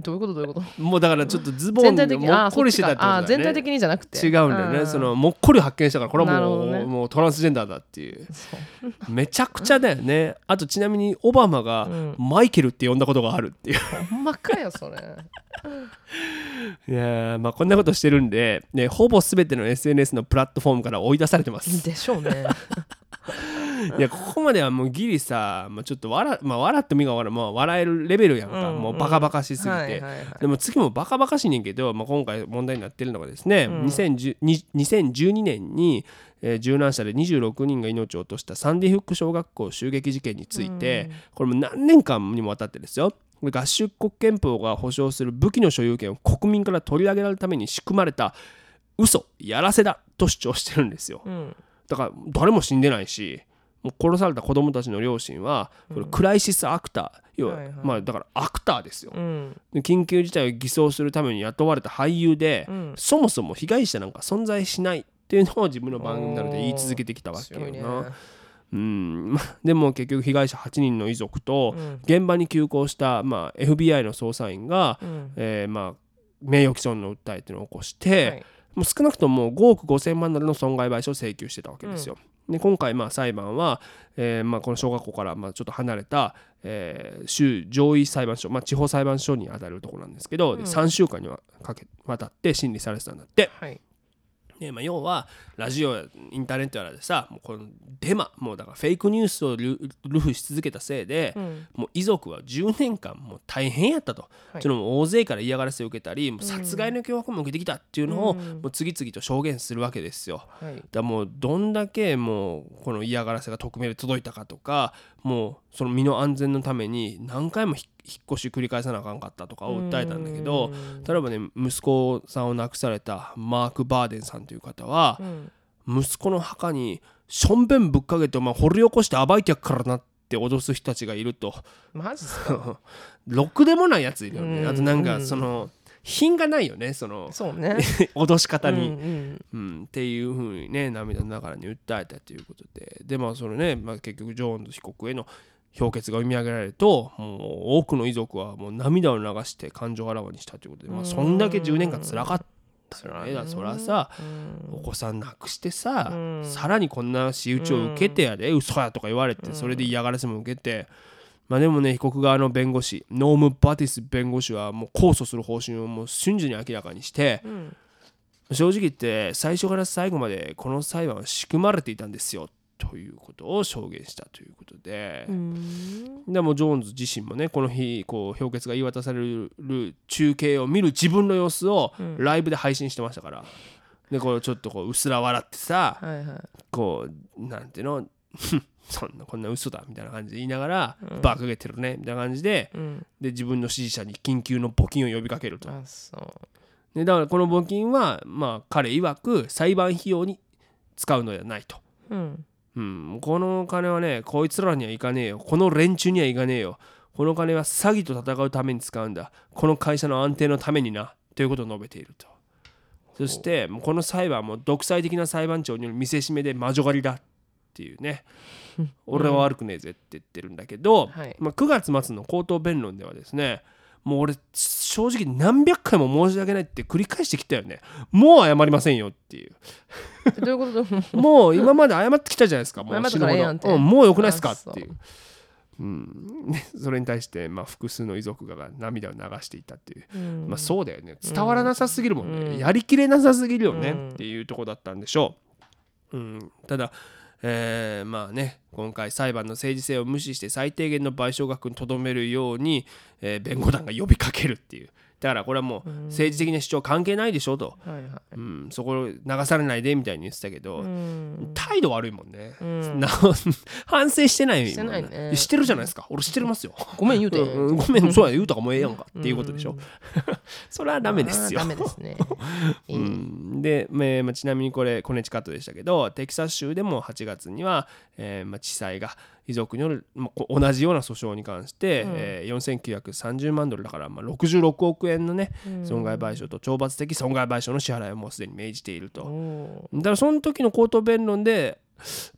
どういうことどういうこと？もうだからちょっとズボン全体的に？でもっこりしてたってことだね。全体的にじゃなくて。違うんだよね。そのもっこり発見したからこれはもう,、ね。もうトランスジェンダーだっていう。めちゃくちゃだよね。あとちなみにオバマがうん。マイケルって呼んだことがあるっていう。ほんまかよそれ。いやーまあこんなことしてるんで、ね、ほぼ全ての SNS のプラットフォームから追い出されてます。でしょうね いやここまではもうギリさ、まあ、ちょっと笑,、まあ、笑ってもいいか分からん、まあ、笑えるレベルやんか、うんうんもうバカバカしすぎて、でも次もバカバカしいねんけど、まあ、今回問題になってるのがですね、うん。2010に2012年に、えー銃乱射で26人が命を落としたサンディフック小学校襲撃事件について、これも何年間にもわたってですよ。合衆国憲法が保障する武器の所有権を国民から取り上げられるために仕組まれた嘘やらせだと主張してるんですよ。うん。だから誰も死んでないしもう殺された子供たちの両親はこれクライシスアクター、要は、まあだからアクターですよ、緊急事態を偽装するために雇われた俳優で、うん。そもそも被害者なんか存在しないっていうのを自分の番組なので言い続けてきたわけよな、うん。まあでも結局被害者8人の遺族とうん。現場に急行した、まあ、FBI の捜査員が、うん。えーまあ、名誉毀損の訴えっていうのを起こして、はい。もう少なくとも5億5千万ドルの損害賠償を請求してたわけですよ。で今回まあ裁判は、えーまあ、この小学校からまあちょっと離れた、えー州上位裁判所、まあ、地方裁判所に当たるところなんですけど、でうん3週間にわかけ渡って審理されてたんだって。はいでまあ、要はラジオやインターネットやらでさもうこのデマもうだからフェイクニュースをルルフし続けたせいで、うん。もう遺族は10年間もう大変やったと、はい。その大勢から嫌がらせを受けたりもう殺害の脅迫も受けてきたっていうのを、うん。もう次々と証言するわけですよ。はい。だからもうどんだけもうこの嫌がらせが匿名で届いたかとかもうその身の安全のために何回もひ引っ越し繰り返さなあかんかったとかを訴えたんだけどうん。例えばね息子さんを亡くされたマーク・バーデンさんという方はうん。息子の墓にしょんべんぶっかけてお前掘り起こして暴いてやっからなって脅す人たちがいると。マジっすか？ろくでもないやついるよね。うん。あとなんかその品がないよねそのそうね。脅し方に。うんうん。うん、っていうふうにね涙ながらに訴えたということで。でまあそれね、まあ、結局ジョーンズ被告への評決が読み上げられるともう多くの遺族はもう涙を流して感情をあらわにしたということで、まあ、そんだけ10年間つらかったよねだそらさうん。お子さん亡くしてさ、うん。さらにこんな仕打ちを受けてやで、嘘やとか言われてそれで嫌がらせも受けて、まあでもね被告側の弁護士ノーム・バティス弁護士はもう控訴する方針をもう瞬時に明らかにして、うん正直言って最初から最後までこの裁判は仕組まれていたんですよということを証言したということで、うん。でもジョーンズ自身もねこの日こう評決が言い渡される中継を見る自分の様子をうん。ライブで配信してましたから、でこうちょっとこううすら笑ってさはいはい。こうなんていうの？そんなこんな嘘だみたいな感じで言いながら、バカげてるねみたいな感じでうん。で自分の支持者に緊急の募金を呼びかけると。あそう。でだからこの募金はまあ彼曰く裁判費用に使うのではないと、うん。うん、この金はねこいつらにはいかねえよ。この連中にはいかねえよ。この金は詐欺と戦うために使うんだ。この会社の安定のためにな。ということを述べていると。そしてこの裁判も独裁的な裁判長による見せしめで魔女狩りだっていうね。俺は悪くねえぜって言ってるんだけど、はい。まあ、9月末の口頭弁論ではですねもう俺正直何百回も申し訳ないって繰り返してきたよね。もう謝りませんよっていう。どういうこと？もう今まで謝ってきたじゃないですかもう死ぬほど。うんもうよくないですかあっていう。う。ん、ねそれに対して、まあ、複数の遺族が涙を流していたっていう、うん。まあ、そうだよね。伝わらなさすぎるもんね、うん。やりきれなさすぎるよね、うん。っていうとこだったんでしょう、うん、ただ、えーまあね今回裁判の政治性を無視して最低限の賠償額にとどめるように、えー弁護団が呼びかけるっていう。だからこれはもう政治的な主張関係ないでしょと、はいはい。うん、そこを流されないでみたいに言ってたけど、うん。態度悪いもんね、ん。な反省してないしてないね。してるじゃないですか。俺してますよ。ごめん言うて。うん。うん。ごめん。そうや言うたかもうええやんか。っていうことでしょ、それはダメですよ。ダメですね。い いうん。で、えーまあ、ちなみにこれコネチカットでしたけどテキサス州でも8月には、えーまあ、地裁が遺族による、まあこ同じような訴訟に関して、えー4930万ドルだから、まあ、66億円のね損害賠償と懲罰的損害賠償の支払いをもうすでに命じていると。おだからその時の口頭弁論で、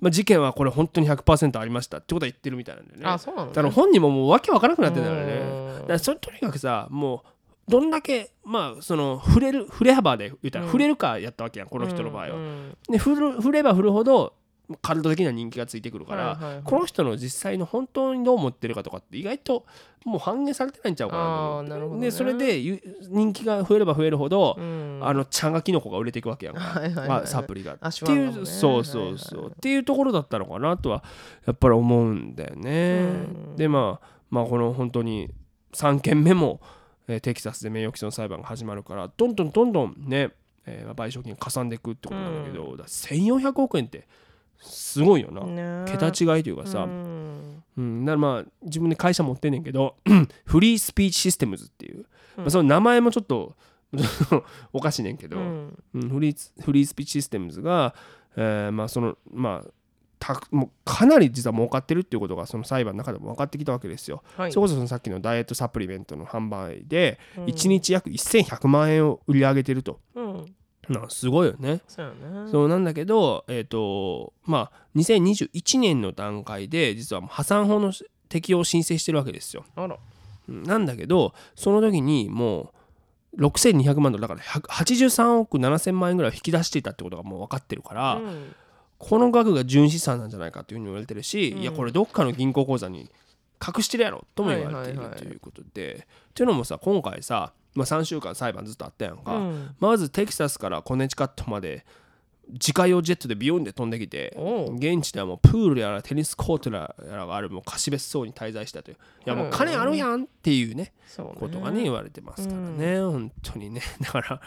まあ、事件はこれ本当に100%ありましたってことは言ってるみたいなんだよね。ーあそうなのだから本人ももうわけわからなくなってんだよね。うんだからそれとにかくさもうどんだけまあその触れる触れ幅で言ったら触れるかやったわけやん、この人の場合は。うんで振る振れば振るほどカルト的な人気がついてくるから、はいはいはい。この人の実際の本当にどう思ってるかとかって意外ともう反映されてないんちゃうかなとね。でそれでゆ人気が増えれば増えるほど、うん。あの茶がキノコが売れていくわけやんか、はいはいはいまあサプリが。アっていうそうそうそう、っていうところだったのかなとはやっぱり思うんだよね。うん。でまあまあこの本当に3件目も、えーテキサスで名誉毀損裁判が始まるからどんどんどんどんね、えーまあ賠償金がかさんでいくってことなんだけど、だから1400億円ってすごいよな、ね。桁違いというかさ、うん。うん、だからまあ自分で会社持ってんねんけど フリースピーチシステムズっていう、まあ、その名前もちょっと おかしいねんけど、うん。うんフリーフリースピーチシステムズが、えーまあそのまあたもうかなり実は儲かってるっていうことがその裁判の中でも分かってきたわけですよ。はい。それこそそのさっきのダイエットサプリメントの販売で1日約1100万円を売り上げてると。うんなすごいよね。そうよねそうなんだけど、えっ、と、まあ、2021年の段階で、実はもう破産法の適用を申請してるわけですよ。あらうんなんだけど、その時にもう、6200万ドルだから100 83億7000万円ぐらいを引き出していたってことがもう分かってるから、うんこの額が純資産なんじゃないかっていうふうに言われてるし、いやこれどっかの銀行口座に隠してるやろとも言われているということで。っていうのもさ今回さ、まあ、3週間裁判ずっとあったやんか、うん。まずテキサスからコネチカットまで自家用ジェットでビヨンで飛んできて現地ではもうプールやらテニスコートやらがあるもう貸別荘に滞在したという。いやもう金あるやんっていうねそうね。ことがね言われてますからね、本当にね。だから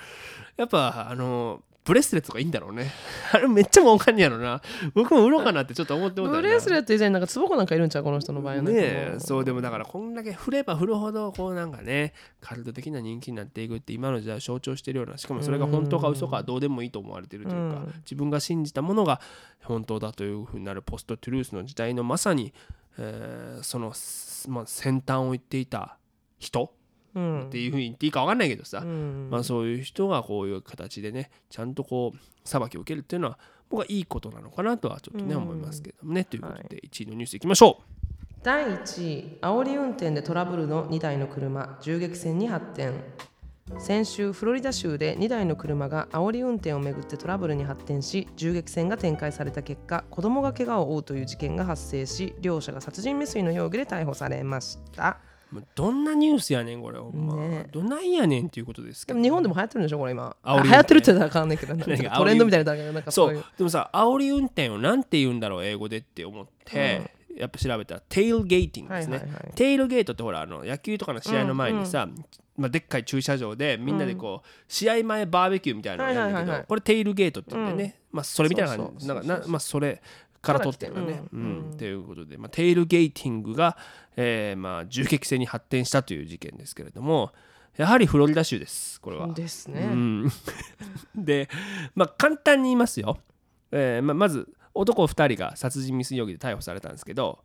やっぱあのブレスレットがいいんだろうね。あれめっちゃ儲かんねやろな。僕も売ろうかなってちょっと思ってもブレスレット以前になんかツボコなんかいるんちゃうこの人の場合はね。ねえそうでもだからこんだけ振れば振るほどこうなんかねカルト的な人気になっていくって今の時代を象徴してるようなしかもそれが本当か嘘かどうでもいいと思われてるというか、うん。自分が信じたものが本当だというふうになるポストトゥルースの時代のまさに、えーその、まあ、先端を言っていた人うんっていうふうに言っていいか分かんないけどさ、うんまあ、そういう人がこういう形でねちゃんとこう裁きを受けるっていうのは僕はいいことなのかなとはちょっとね、うん思いますけどもねということはで1位のニュースいきましょう。第1位煽り運転でトラブルの2台の車銃撃戦に発展。先週フロリダ州で2台の車が煽り運転をめぐってトラブルに発展し銃撃戦が展開された結果子供が怪我を負うという事件が発生し両者が殺人未遂の容疑で逮捕されましたどんなニュースやねんこれほんま、ね。どないやねんっていうことですけど。でも日本でも流行ってるんでしょこれ今。煽り流行ってるって言ったらあかんねんけど。なんか何がトレンドみたいなだけどなんかそそういう。う。でもさ煽り運転をなんて言うんだろう英語でって思って、やっぱ調べたらテイルゲーティングですね、はいはいはい。テイルゲートってほらあの野球とかの試合の前にさ、まあ、でっかい駐車場でみんなでこう、試合前バーベキューみたいなのをやるんだけど、はいはいはいはい。これテイルゲートって言うんだよね、まあそれみたいな感じ。そうそう。なんかなまあそれから取ってるのね。から来てるうん。ということで、まあ、テイルゲーティングが、えーまあ、銃撃戦に発展したという事件ですけれどもやはりフロリダ州ですこれは。ですね、うん、で、まあ、簡単に言いますよ、えーまあ、まず男2人が殺人未遂容疑で逮捕されたんですけど、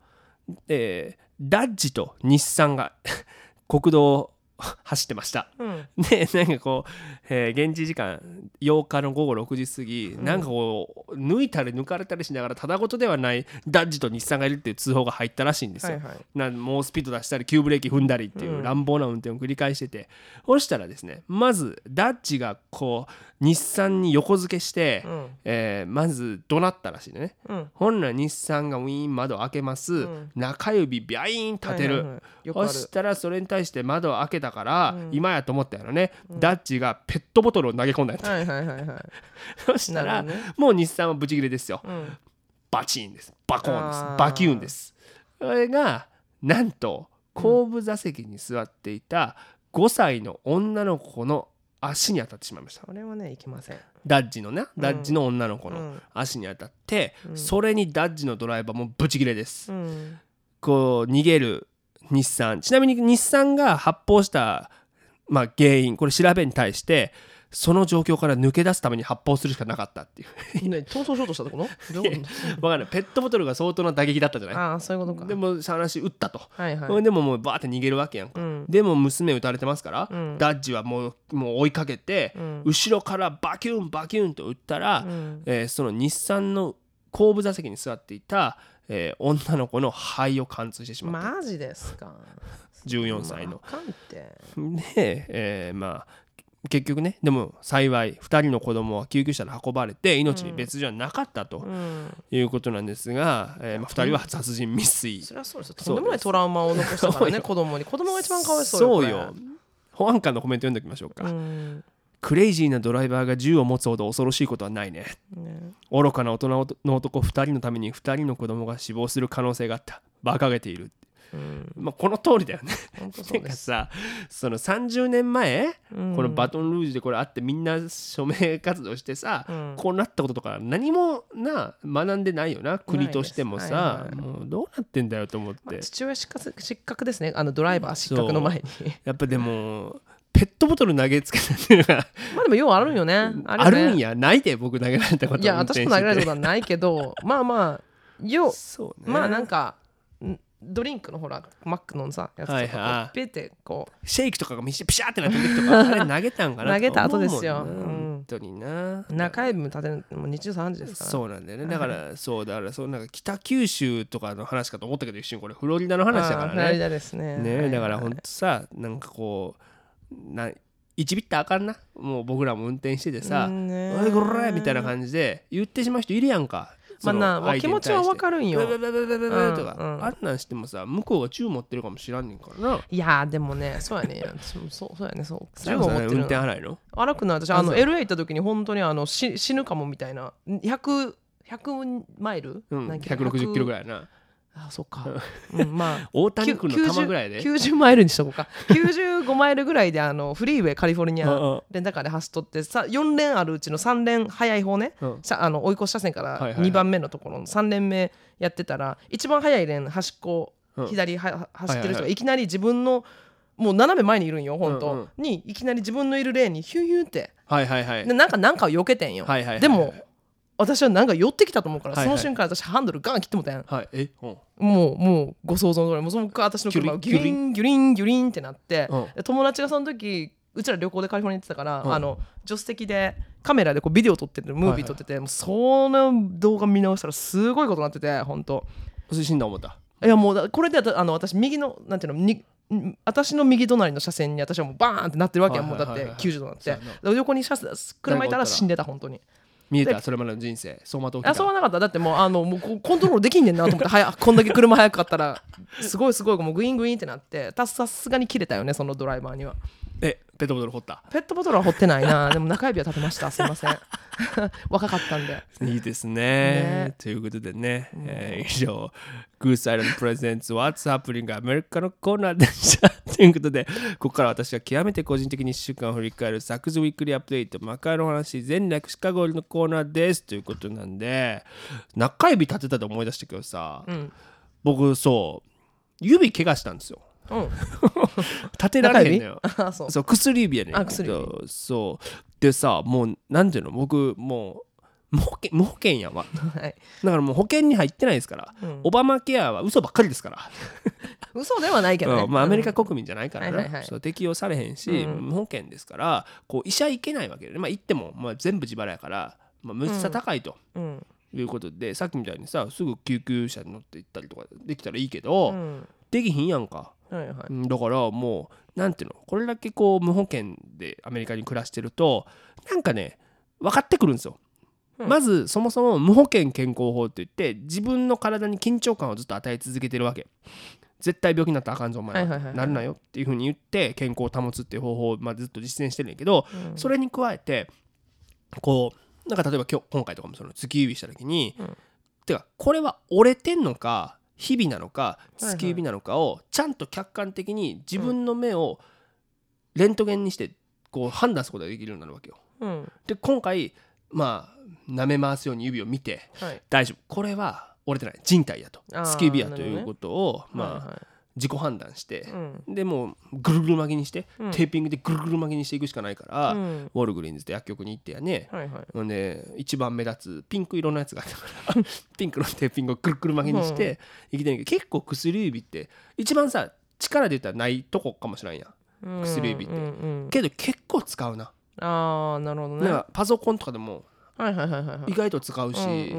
えーダッジと日産が 国道を走ってました。うん。でなんかこう、えー現地時間8日の午後6時過ぎ、なんかこう抜いたり抜かれたりしながらただごとではないダッジと日産がいるっていう通報が入ったらしいんですよ。はいはい。な猛スピード出したり急ブレーキ踏んだりっていう乱暴な運転を繰り返してて、そしたらですねまずダッジがこう日産に横付けして、うん。えーまず怒鳴ったらしいね。うん。ほんなら日産がウィーン窓開けます、ん。中指ビャイーン立てる、はいはいはい。そしたらそれに対して窓を開けたから、今やと思ったよね、ダッチがペットボトルを投げ込んだんやった、はいはいはいはい。そしたら、ね。もう日産はブチギレですよ、うん。バチンです。バコーンです。バキューンです。それがなんと後部座席に座っていた5歳の女の子の足に当たってしまいました。これはねいけません。ダッジのねダッジの女の子のうん。足に当たって、それにダッジのドライバーもブチギレです、うん。こう逃げる日産。ちなみに日産が発砲した、まあ、原因これ調べに対してその状況から抜け出すために発砲するしかなかったっていう。ね逃走しようとしたってこと？どういうこわかんない。ペットボトルが相当な打撃だったじゃない？とああそういうことか。でも話撃ったと、はいはい。でももうバーって逃げるわけやん。か、うん。でも娘撃たれてますから、うん。ダッジはもうもう追いかけて、ん。後ろからバキュンバキュンと撃ったら、ん。えーその日産の後部座席に座っていた、えー女の子の肺を貫通してしまった、マジですか？14歳の。で、えーまあ結局ねでも幸い2人の子供は救急車で運ばれて命に別状はなかったとうん。いうことなんですが、えーまあ、2人は殺人未遂。それはそうですとんでもないトラウマを残したからね子供に子供が一番かわいそうそうよ。保安官のコメント読んでおきましょうか、うんクレイジーなドライバーが銃を持つほど恐ろしいことはないね。ね。愚かな大人の男2人のために2人の子供が死亡する可能性があった。馬鹿げている、うん。まあ、この通りだよね。てかさその30年前、うん。このバトンルージュでこれあってみんな署名活動してさ、うん。こうなったこととか何もな学んでないよな。国としてもさ、はいはいもうどうなってんだよと思って、まあ父親失格失格ですね。あのドライバー失格の前に。やっぱでもペットボトル投げつけたっていうのがまあでもようあるんよね。あるんやないで僕投げられたこと。いや私も投げられたことははないけどまあまあようそうね。まあなんかんドリンクのほらマックのさやつとはいかはいこうピってこう。シェイクとかがピシャーってなってる時とかあれ投げたんかな投げた後ですよ。ん本当にな。中指も立てるもう日中3時ですから。そうなんだよね。だからそうだからそうなんか北九州とかの話かと思ったけど一瞬これフロリダの話だからあーフロリねダですね。ねだからほんんとさなんかこうな1ビッターあかんな。もう僕らも運転しててさ「ね。おいこら!」みたいな感じで言ってしまう人いるやんか。まあな気持ちはわかるんよ。ブブブブブブブとか、うんうんあんなんしてもさ向こうが銃持ってるかもしらんねんからないやーでもねそうやね私もそうそうやねそう銃を持ってる転荒いの荒くない私あの LA 行った時に本当にあのし死ぬかもみたいな100 100マイル、うん何キロ160キロぐらいなあそっか、うん、まあ 大谷君の球ぐらいで。90, 90マイルにしとこうか。95マイルぐらいであのフリーウェイカリフォルニアレンタカーで走っとってさ4レーンあるうちの3レーン速い方ね、うん。さあの追い越し車線からはいはいはい。2番目のところの3レーン目やってたら一番速いレーン端っこ、うん。左は走ってる人がいきなり自分のもう斜め前にいるんよ本当、うんうん。にいきなり自分のいるレーンにヒュンヒュンって。はいはいはい。でなんかなんかを避けてんよ、はいはいはいはい。でも私はなんか寄ってきたと思うから、はいはい。その瞬間私ハンドルガン切ってもたやん。はいもうもうご想像の通り。もうその私の車がギュリンギュリンギュリンってなって、うん。で友達がその時うちら旅行でカリフォルニア行ってたから、うん。あの助手席でカメラでこうビデオ撮ってるムービー撮ってて、もうその動画見直したらすごいことになってて本当。死んだ思った？いやもうだこれであの私右のなんていうのにん私の右隣の車線に私はもうバーンってなってるわけや、はいもうだってはいはいはい90度になって横に車線車いたら死んでた本当に見えたでそれまでの人生。走馬あそうはなかった。だってもうあのもうこコントロールできんねんなと思って こんだけ車速かったらすごいすごいもうグイーングイーンってなってたさすがに切れたよねそのドライバーには。えペットボトル掘った。ペットボトルは掘ってないな。でも中指は立てました。すいません。若かったんで。いいですね。ね。ということでね、えー以上。グースアイランドプレゼンツ What's Happening アメリカのコーナーでした。ということでここから私は極めて個人的に1週間を振り返るサクズウィークリーアップデート魔界の話全略シカゴのコーナーです。ということなんで中指立てたと思い出したけどさ、うん。僕そう指怪我したんですようん。立てられへんのよ。あそう。そう薬指やねん。あ薬指。そうでさもうなんていうの？僕もう無保険無保険やわ。はい。だからもう保険に入ってないですから、うん。オバマケアは嘘ばっかりですから、嘘ではないけどね。うん。まあ、アメリカ国民じゃないからな、はいはいはい。そう適用されへんし、うん。無保険ですからこう医者行けないわけで、ね、まあ、行っても、まあ、全部自腹やから、まあ、むっちゃ高いと。うん。いうことでさっきみたいにさすぐ救急車に乗って行ったりとかできたらいいけど、うん。できひんやんか、はいはい。うんだからもうなんていうのこれだけこう無保険でアメリカに暮らしてるとなんかね分かってくるんですよ、うん。まずそもそも無保険健康法って言って自分の体に緊張感をずっと与え続けてるわけ。絶対病気になったらあかんぞお前は,、なるなよっていう風に言って健康を保つっていう方法をまあずっと実践してるんやけど、うん。それに加えてこうなんか例えば今日今回とかもその突き指した時に、うん。てかこれは折れてんのか日々なのかいはい。突き指なのかをちゃんと客観的に自分の目をレントゲンにしてこう判断することができるようになるわけよ。うん。で今回まあ舐め回すように指を見てはい。大丈夫。これは折れてない。人体やと。あー突き指やということを、まあ、はいはい自己判断してう、ん。でもうぐるぐる巻きにして、うん。テーピングでぐるぐる巻きにしていくしかないから、うん。ウォルグリーンズって薬局に行ってやね、はいはい。で一番目立つピンク色のやつがあったから ピンクのテーピングをぐるぐる巻きにして生きてんねんけど結構薬指って一番さ力で言ったらないとこかもしれんやん。薬指って。うんうんうん。けど結構使うな。ああなるほどね。なんかパソコンとかでも意外と使うし、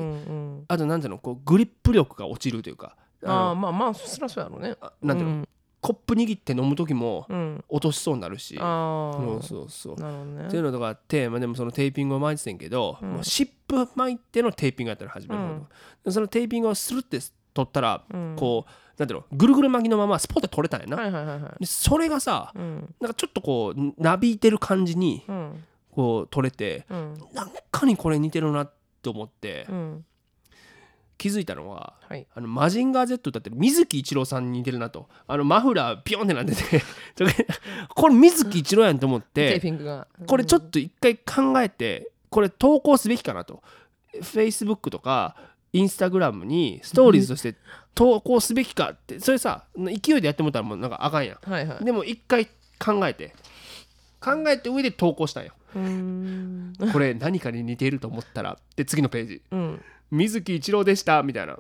あとなんていうのこうグリップ力が落ちるというかああまあまあそりゃそうやろうね。あなんていうの、うん。コップ握って飲む時もうん。落としそうになるし、ああそうそうそう。なるほどね。っていうのとかあって、まあ、でもそのテーピングを巻いててんけど、うん。もう湿布巻いてのテーピングやったら始めるの、うん。でそのテーピングをスルって取ったら、うん。こうなんていうの？ぐるぐる巻きのままスポッて取れたんやな、はいはいはいはい。でそれがさうん。なんかちょっとこうなびいてる感じにうん。こう取れてうん。なんかにこれ似てるなって思ってうん気づいたのははい。あのマジンガー Z 歌ってる水木一郎さんに似てるなと。あのマフラーピョンってなってて。これ水木一郎やんと思ってこれちょっと一回考えてこれ投稿すべきかなと。Facebook とかインスタグラムにストーリーズとして投稿すべきかってそれさ勢いでやってもたらもうなんかあかんやはいはい。んでも一回考えて考えて上で投稿したんよ。これ何かに似ていると思ったらで次のページ。うん水木一郎でしたみたいな、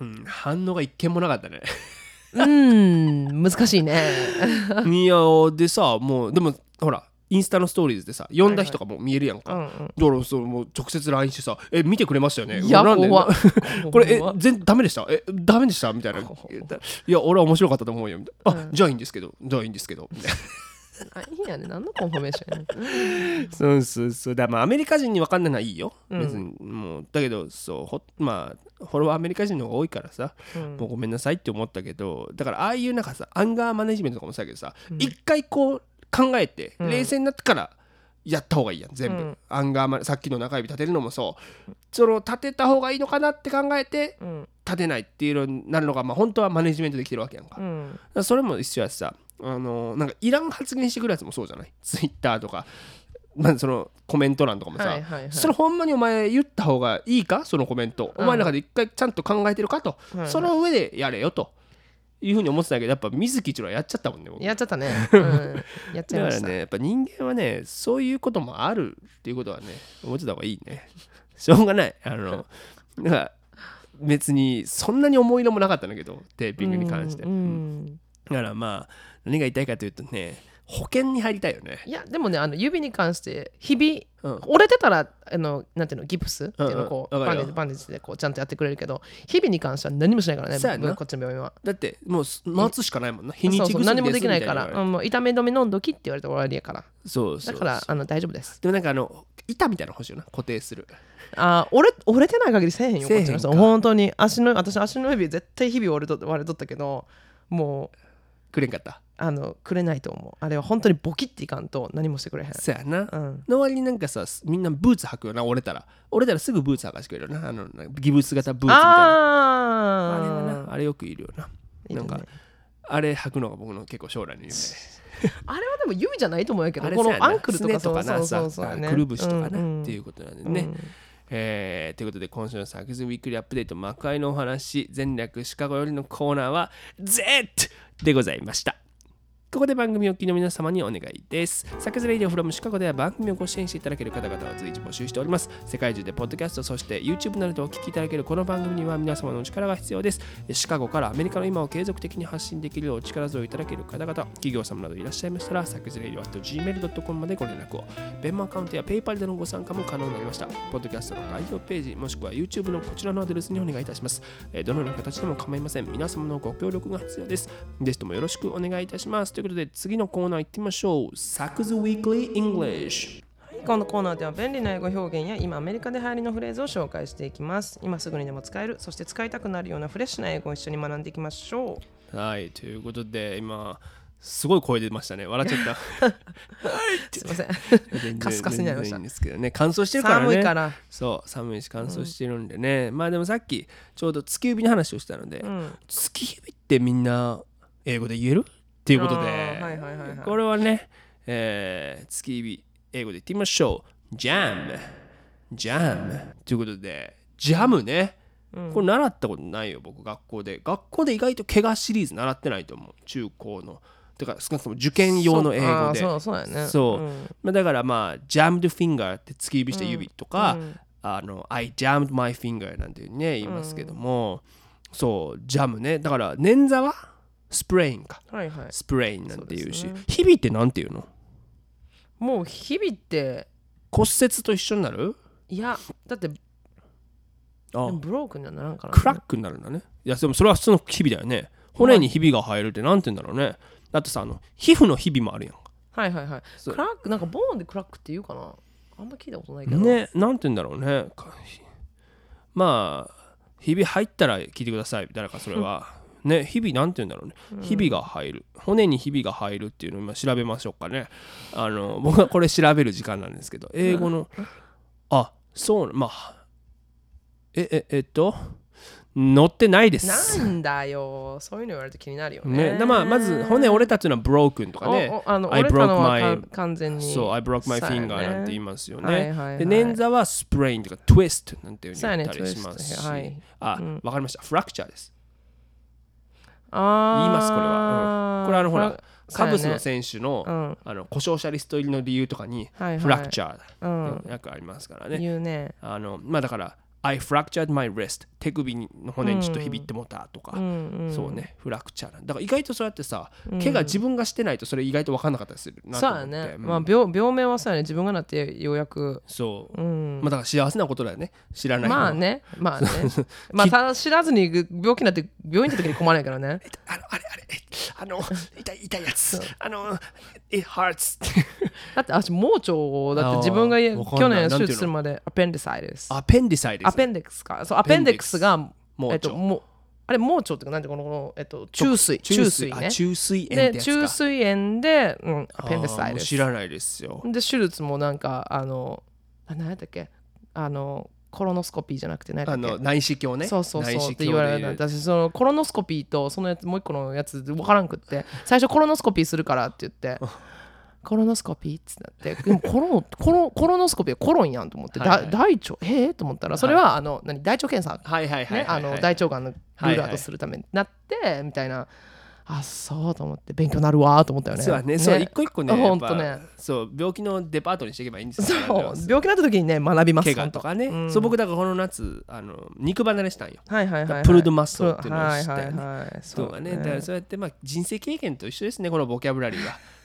うん、反応が一件もなかったね。うーん。難しいね。いやでさもうでもほらインスタのストーリーズでさ呼んだ人がもう見えるやんか、うんうん。だからそうもう直接 LINE してさ「え見てくれましたよね?」いやなんで これえ全ダメでした？えダメでした?」みたいな。いや俺は面白かったと思うよ」みたいな「あ、うん。じゃあいいんですけどじゃあいいんですけど」みたいな。あいいやね。何の confirmation やね そうそうそう。だからまあアメリカ人に分かんないのはいいよ、うん。別にもうだけどそうほまあフォロワーアメリカ人の方が多いからさ、うん。もうごめんなさいって思ったけどだからああいうなんかさアンガーマネジメントとかもそうやけどさ、うん。一回こう考えてうん。冷静になってからやった方がいいやん全部、うん。アンガーマネさっきの中指立てるのもそう。その立てた方がいいのかなって考えてうん。立てないっていうのになるのが、まあ、本当はマネジメントできてるわけやんか,、だかうんらそれも一緒やしさあのなんかいらん発言してくるやつもそうじゃない？ツイッターとか、まあ、そのコメント欄とかもさ、はいはいはい。それほんまにお前言った方がいいか？そのコメント、お前の中で一回ちゃんと考えてるかと、はいはい。その上でやれよと。いうふうに思ってたけどやっぱ水木一郎はやっちゃったもんね僕。やっちゃったね、うん、やっちゃいだからました、ねやっぱ人間はねそういうこともあるっていうことはね思ってた方がいいね。しょうがない。あのなんか別にそんなに思い入れもなかったんだけどテーピングに関して、うん。うんだからまあ何が言いたいかというとね保険に入りたいよね。いやでもねあの指に関して日々うん。折れてたらあのなんていうのギプスっていうのをこう、うん。うんわかるよ。バンデージバンデージでこうちゃんとやってくれるけど日々に関しては何もしないからねそうやな。こっちの病院は。だってもう待つしかないもんな。日にそうち薬そう何もできないから、うん、もう痛め止め飲んどきって言われて終わりやから。そうそう。だからあの大丈夫です。でもなんかあの板みたいなの欲しいよな固定する。あー折れ折れてない限りせえへんよせえへんか。こっちの人。本当に。足の私足の指絶対日々折れと割れとったけどもくれんかった？あのくれないと思う。あれは本当にボキっていかんと何もしてくれへん。そうやな、うん。の割になんかさみんなブーツ履くよな折れたら。折れたらすぐブーツ履かしてくれるよな。あのなギブス型ブーツみたいな。あれはあなあれよくいるよな。ーなんかあれ履くのが僕の結構将来の夢。あれはでも指じゃないと思うけどこのアンクルとかとか。なさくるぶしとかな、うんうん。っていうことなんでね、えーということで今週の Saku's Weekly Update 幕開のお話前略シカゴよりのコーナーは Z! でございました。ここで番組をお聞きの皆様にお願いです。 Saku's Radio from Chicago では番組をご支援していただける方々を随時募集しております。世界中でポッドキャスト、そして YouTube などでお聞きいただけるこの番組には皆様のお力が必要です。シカゴからアメリカの今を継続的に発信できるようお力添えいただける方々、企業様などいらっしゃいましたら、 sakusradio gmail.com までご連絡を。ベンマアカウントや PayPal でのご参加も可能になりました。ポッドキャストの概要ページ、もしくは YouTube のこちらのアドレスにお願いいたします。どのような形でも構いません。皆様のご協力が必要です。ですともよろしくお願いいたします。ということで、次のコーナー行ってみましょう。サクズ Weekly English。このコーナーでは便利な英語表現や今アメリカで流行りのフレーズを紹介していきます今すぐにでも使えるそして使いたくなるようなフレッシュな英語を一緒に学んでいきましょはい、ということで、今、すごい声出ましたね。笑っちゃった。う すいませんカスカスになりましたですけどね。乾燥してるからね。寒いからそう、寒いし乾燥してるんでね。まあでもさっき、ちょうど月指の話をしたので、うん月指ってみんな英語で言える？っていうことで、はいはいはいはいこれはね、えー月指英語で言ってみましょう。ジャム。ジャム。ということで、ジャムね。これ習ったことないよ、僕、学校で。学校で意外と怪我シリーズ習ってないと思う。中高の。てか、少なくとも受験用の英語で。そうそうねそう、んまあ、だからまあ、jammed finger って突き指した指とか、うんあの、I jammed my finger なんていうね、言いますけども、そう、ジャムね。だから、捻挫はスプレインか。はいはいスプレインなんて言うし、ね日々ってなんて言うの？もう日々って骨折と一緒になる？いやだってあブロークにはならんからクラックになるんだね。いや、でもそれは普通の日々だよね。骨にひびが入るってなんて言うんだろうね。だってさ、あの皮膚のひびもあるやんか。はいはいはいクラックなんかボーンでクラックって言うかなあんま聞いたことないけどね、なんて言うんだろうね。かまあ、ひび入ったら聞いてください、誰かそれは。ね、ひびなんて言うんだろうね。ひびが入る。骨にひびが入るっていうのを今調べましょうかね。あの、僕はこれ調べる時間なんですけど、英語の、あ、そう、まあ、え、え、えっと、載ってないです。なんだよ。そういうの言われると気になるよね。ね、だまあまず骨折れたっていうのは broken とかね。あの I broke 完全に。そう I broke my finger なんて言いますよね、はいはいはい。で捻挫は sprain とか twist なんていうふうに言ったりしますし、ねはいあ、わかりました。fracture です。あ言いますこれは、うん。これあのほらカブスのせ選手の,、うん。あの故障者リスト入りの理由とかに、はいはい。フラクチャーうん。よくありますからね、言うね。あのまあだから I fractured my wrist. 手首の骨にちょっとひびってもたとか、うんうん。そうね。フラクチャーなん。だから意外とそうやってさ、怪我自分がしてないとそれ意外と分かんなかったりするなとそう思って。やね、うん。まあ病病名はそうやね。自分がなってようやく。そう、うん。まあだから幸せなことだよね。知らないまあね。まあね。まあただ知らずに病気になって病院行った時に困るんやけどね。あのあれあれえあの 痛い痛いやつ。あの it hurts だって私盲腸をだって自分が去ない。年手術するまでアペンディサイですアペンディサイですアペンディクスか。そうアペンディクスが盲腸えっともあれ盲腸っていうかなんていうのこのこのえっと中水。中水。ね。あ中水炎で中水炎で、うん、アペンディサあーもうイです知らないですよ。で手術もなんかあのあ何やったっけ？あのコロノスコピーじゃなくてあの内視鏡ね。そうそうそう。って言われた。鏡で私そのコロノスコピーとそのやつもう一個のやつ分からんくって。最初コロノスコピーするからって言って コロノスコピーってなって。でもコロコロコロノスコピーはコロンやんと思って、はいはい。だ大腸？ええと思ったらそれは、あの何？大腸検査、大腸がんのルールアウトするためになって、みたいな。あそうと思って。勉強になるわと思ったよね。そうだね。そう一個一個ねほんやっぱとねそう病気のデパートにしていけばいいんですよ。そう病気になった時にね学びます怪我とかね、うんそう僕だからこの夏あの肉離れしたんよ。はいはいはい、はい、プルドマッスルっていうのをはい知ったよねはいはいそうだね。だからそうやってまあ人生経験と一緒ですねこのボキャブラリーは。ね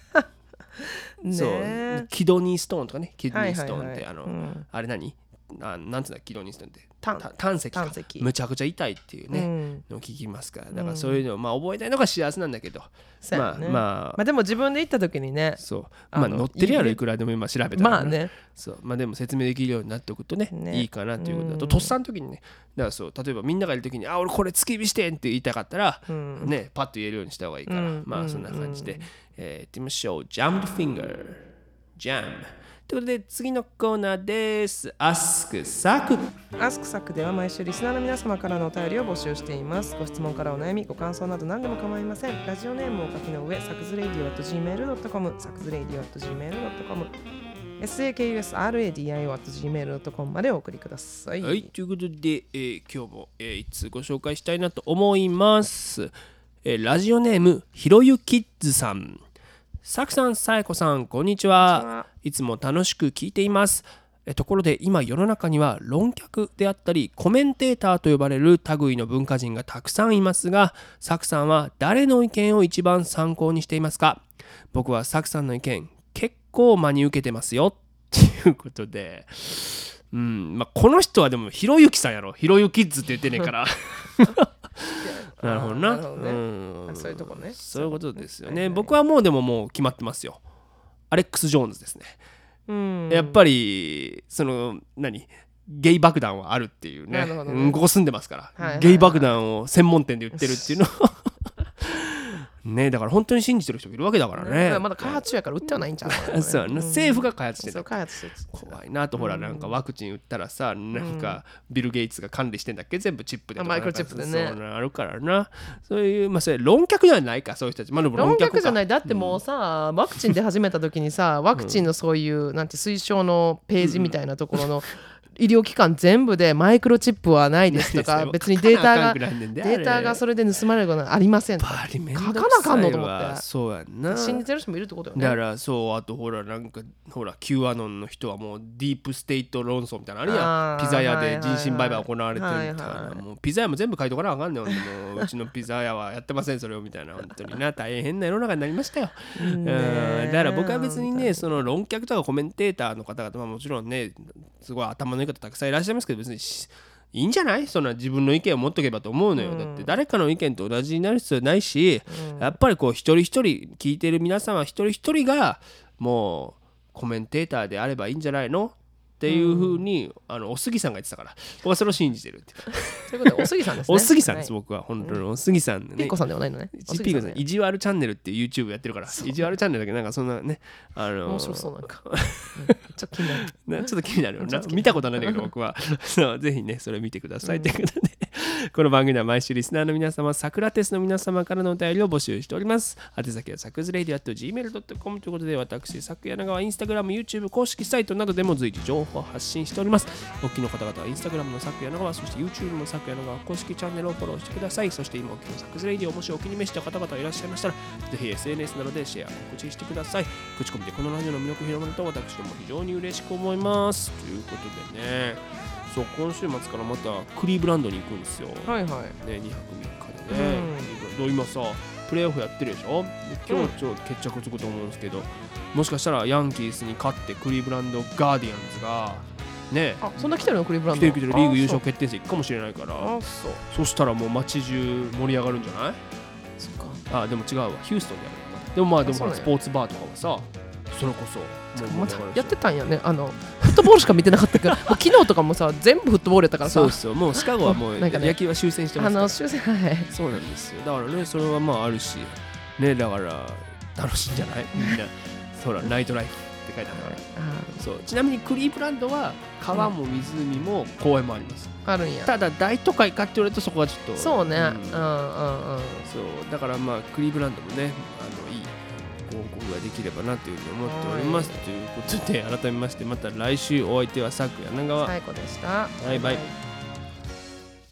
そう。キドニーストーンとかね。キドニーストーンって、はいはいはい。あの、うん。あれ何？あなんつうんだキロニストって胆。石か。胆石。むちゃくちゃ痛いっていうね、うん。のを聞きますから。だからそういうのをまあ覚えたいのが幸せなんだけど、まあそうやね。まあまあ。でも自分で行った時にねそう。まあ乗ってるやろいくらでも今調べたらまあね。そう。まあでも説明できるようになっておくとねね。いいかなということだ。とうん。とっさの時にね。だからそう。例えばみんながいる時に「あ俺これ突き指してん」って言いたかったら、うん。ねパッと言えるようにした方がいいから、うん。まあそんな感じで、えーやってみましょう。Jammed Finger Jam ということで次のコーナーです。Ask サクアスクサクでは毎週リスナーの皆様からのお便りを募集しています。ご質問からお悩み、ご感想など何でも構いません。ラジオネームをお書きの上、サクズレイディオ at gmail.com、サクズレイディオ at gmail.com、sakusradio at gmail.com までお送りください。はい、ということで、えー今日も、えー、いつご紹介したいなと思います。えーラジオネーム、ひろゆキッズさん。さくさん、さえこさん、こんにちは。いつも楽しく聞いています。えところで今世の中には論客であったりコメンテーターと呼ばれる類の文化人がたくさんいますがサクさんは誰の意見を一番参考にしていますか？僕はサクさんの意見結構真に受けてますよ。っていうことで。うんまあ、この人はでもひろゆきさんやろ。ひろゆきッズって言ってねえから なるほどな。ほどね。うん。あそういうとこね。そういうことですよね、はいはい僕はもうでももう決まってますよ。アレックス・ジョーンズですね、うん。やっぱりその何？ゲイ爆弾はあるっていうね。ね。うんここ住んでますから、はいはいはい。ゲイ爆弾を専門店で売ってるっていうの ねだから本当に信じてる人がいるわけだからね。まだ開発中やから売ってはないんちゃう そう政府が開発してるそう開発してる怖いなとほらなんかワクチン打ったらさなんかビル・ゲイツが管理してんだっけ？全部チップでマイクロチップでね。あるからな。そういうまあそれ論客ではないかそういう人たち。まあ論客か。じゃない。だってもうさ、ワクチン出始めた時にさワクチンのそういう、なんて推奨のページみたいなところの医療機関全部でマイクロチップはないですとか別にデータがデータがそれで盗まれることはありません書かなくあかんのと思って。そうやんな。信じてる人もいるってことよね。だからそうあとほらなんかほら Q アノンの人はもうディープステイト論争みたいなのあるやん。ピザ屋で人身売買行われてるみたいはいなはい。もうピザ屋も全部書いとかなあかんねんもううちのピザ屋はやってませんそれをみたいな本当にな大変な世の中になりましたよ。うん。だから僕は別にねその論客とかコメンテーターの方々はもちろんねすごい頭のいい方たくさんいらっしゃいますけど別にしいいんじゃない？そんな自分の意見を持っとけばと思うのよ、だって誰かの意見と同じになる必要ないし、やっぱりこう一人一人聞いてる皆様一人一人がもうコメンテーターであればいいんじゃないの？っていうふうに、あのお杉さんが言ってたから。僕はそれを信じてるっていう。ということでおすぎさんですね。お杉さんです、はい。僕は本当に。お杉さんね。ピッコさんではないのね。ピーコさん。意地悪チャンネルっていう YouTube やってるから。意地悪チャンネルだけどなんかそんなねあの面白そうなんか、うん。ちょっと気になる。なちょっと気になるよな ちょっと気になる。見たことないんだけど僕は。そうぜひねそれ見てください、ということで この番組では毎週リスナーの皆様サクラテスの皆様からのお便りを募集しております。宛先はサクズレディアット gmail.com ということで私サク柳川インスタグラム YouTube 公式サイトなどでも随時情報を発信しております。お聞きの方々はインスタグラムのサク柳川そして YouTube のサク柳川公式チャンネルをフォローしてください。そして今お聞きのサクズレディをもしお気に召した方々いらっしゃいましたらぜひ SNS などでシェア告知してください。口コミでこのラジオの魅力を広まると私ども非常に嬉しく思います。ということでね。そう今週末からまたクリーブランドに行くんですよ、はいはい。ね、2泊3日でね、うん。今さプレーオフやってるでしょ？で今日ちょっと決着つくと思うんですけど、もしかしたらヤンキースに勝ってクリーブランドガーディアンズがね。あそんな来てるのクリーブラン来ド？てる来てるリーグ優勝あ決定戦かもしれないから。そうあそう。そしたらもう街中盛り上がるんじゃない？そっか。あでも違うわ。ヒューストンでやる。でもまあでもスポーツバーとかはさそれこそもうまたやってたんやね。あのフットボールしか見てなかったから 昨日とかもさ全部フットボールやったからさ。そうそうもうシカゴはもうなんかね野球は終戦してまあすから。の修正はい。そうなんですよ。だからねそれはまああるしねだから楽しいんじゃない？みんな。ほらナイトライフって書いてあるから。あそうちなみにクリーブランドは川も湖も公園もあります、あるんや。ただ大都会かって言われるとそこはちょっとそうね。うん。うんうんそうだからまあクリーブランドもね広告ができればなというふうに思っております。ということで改めましてまた来週お相手はさく柳川、最高でした。バイ。バイイ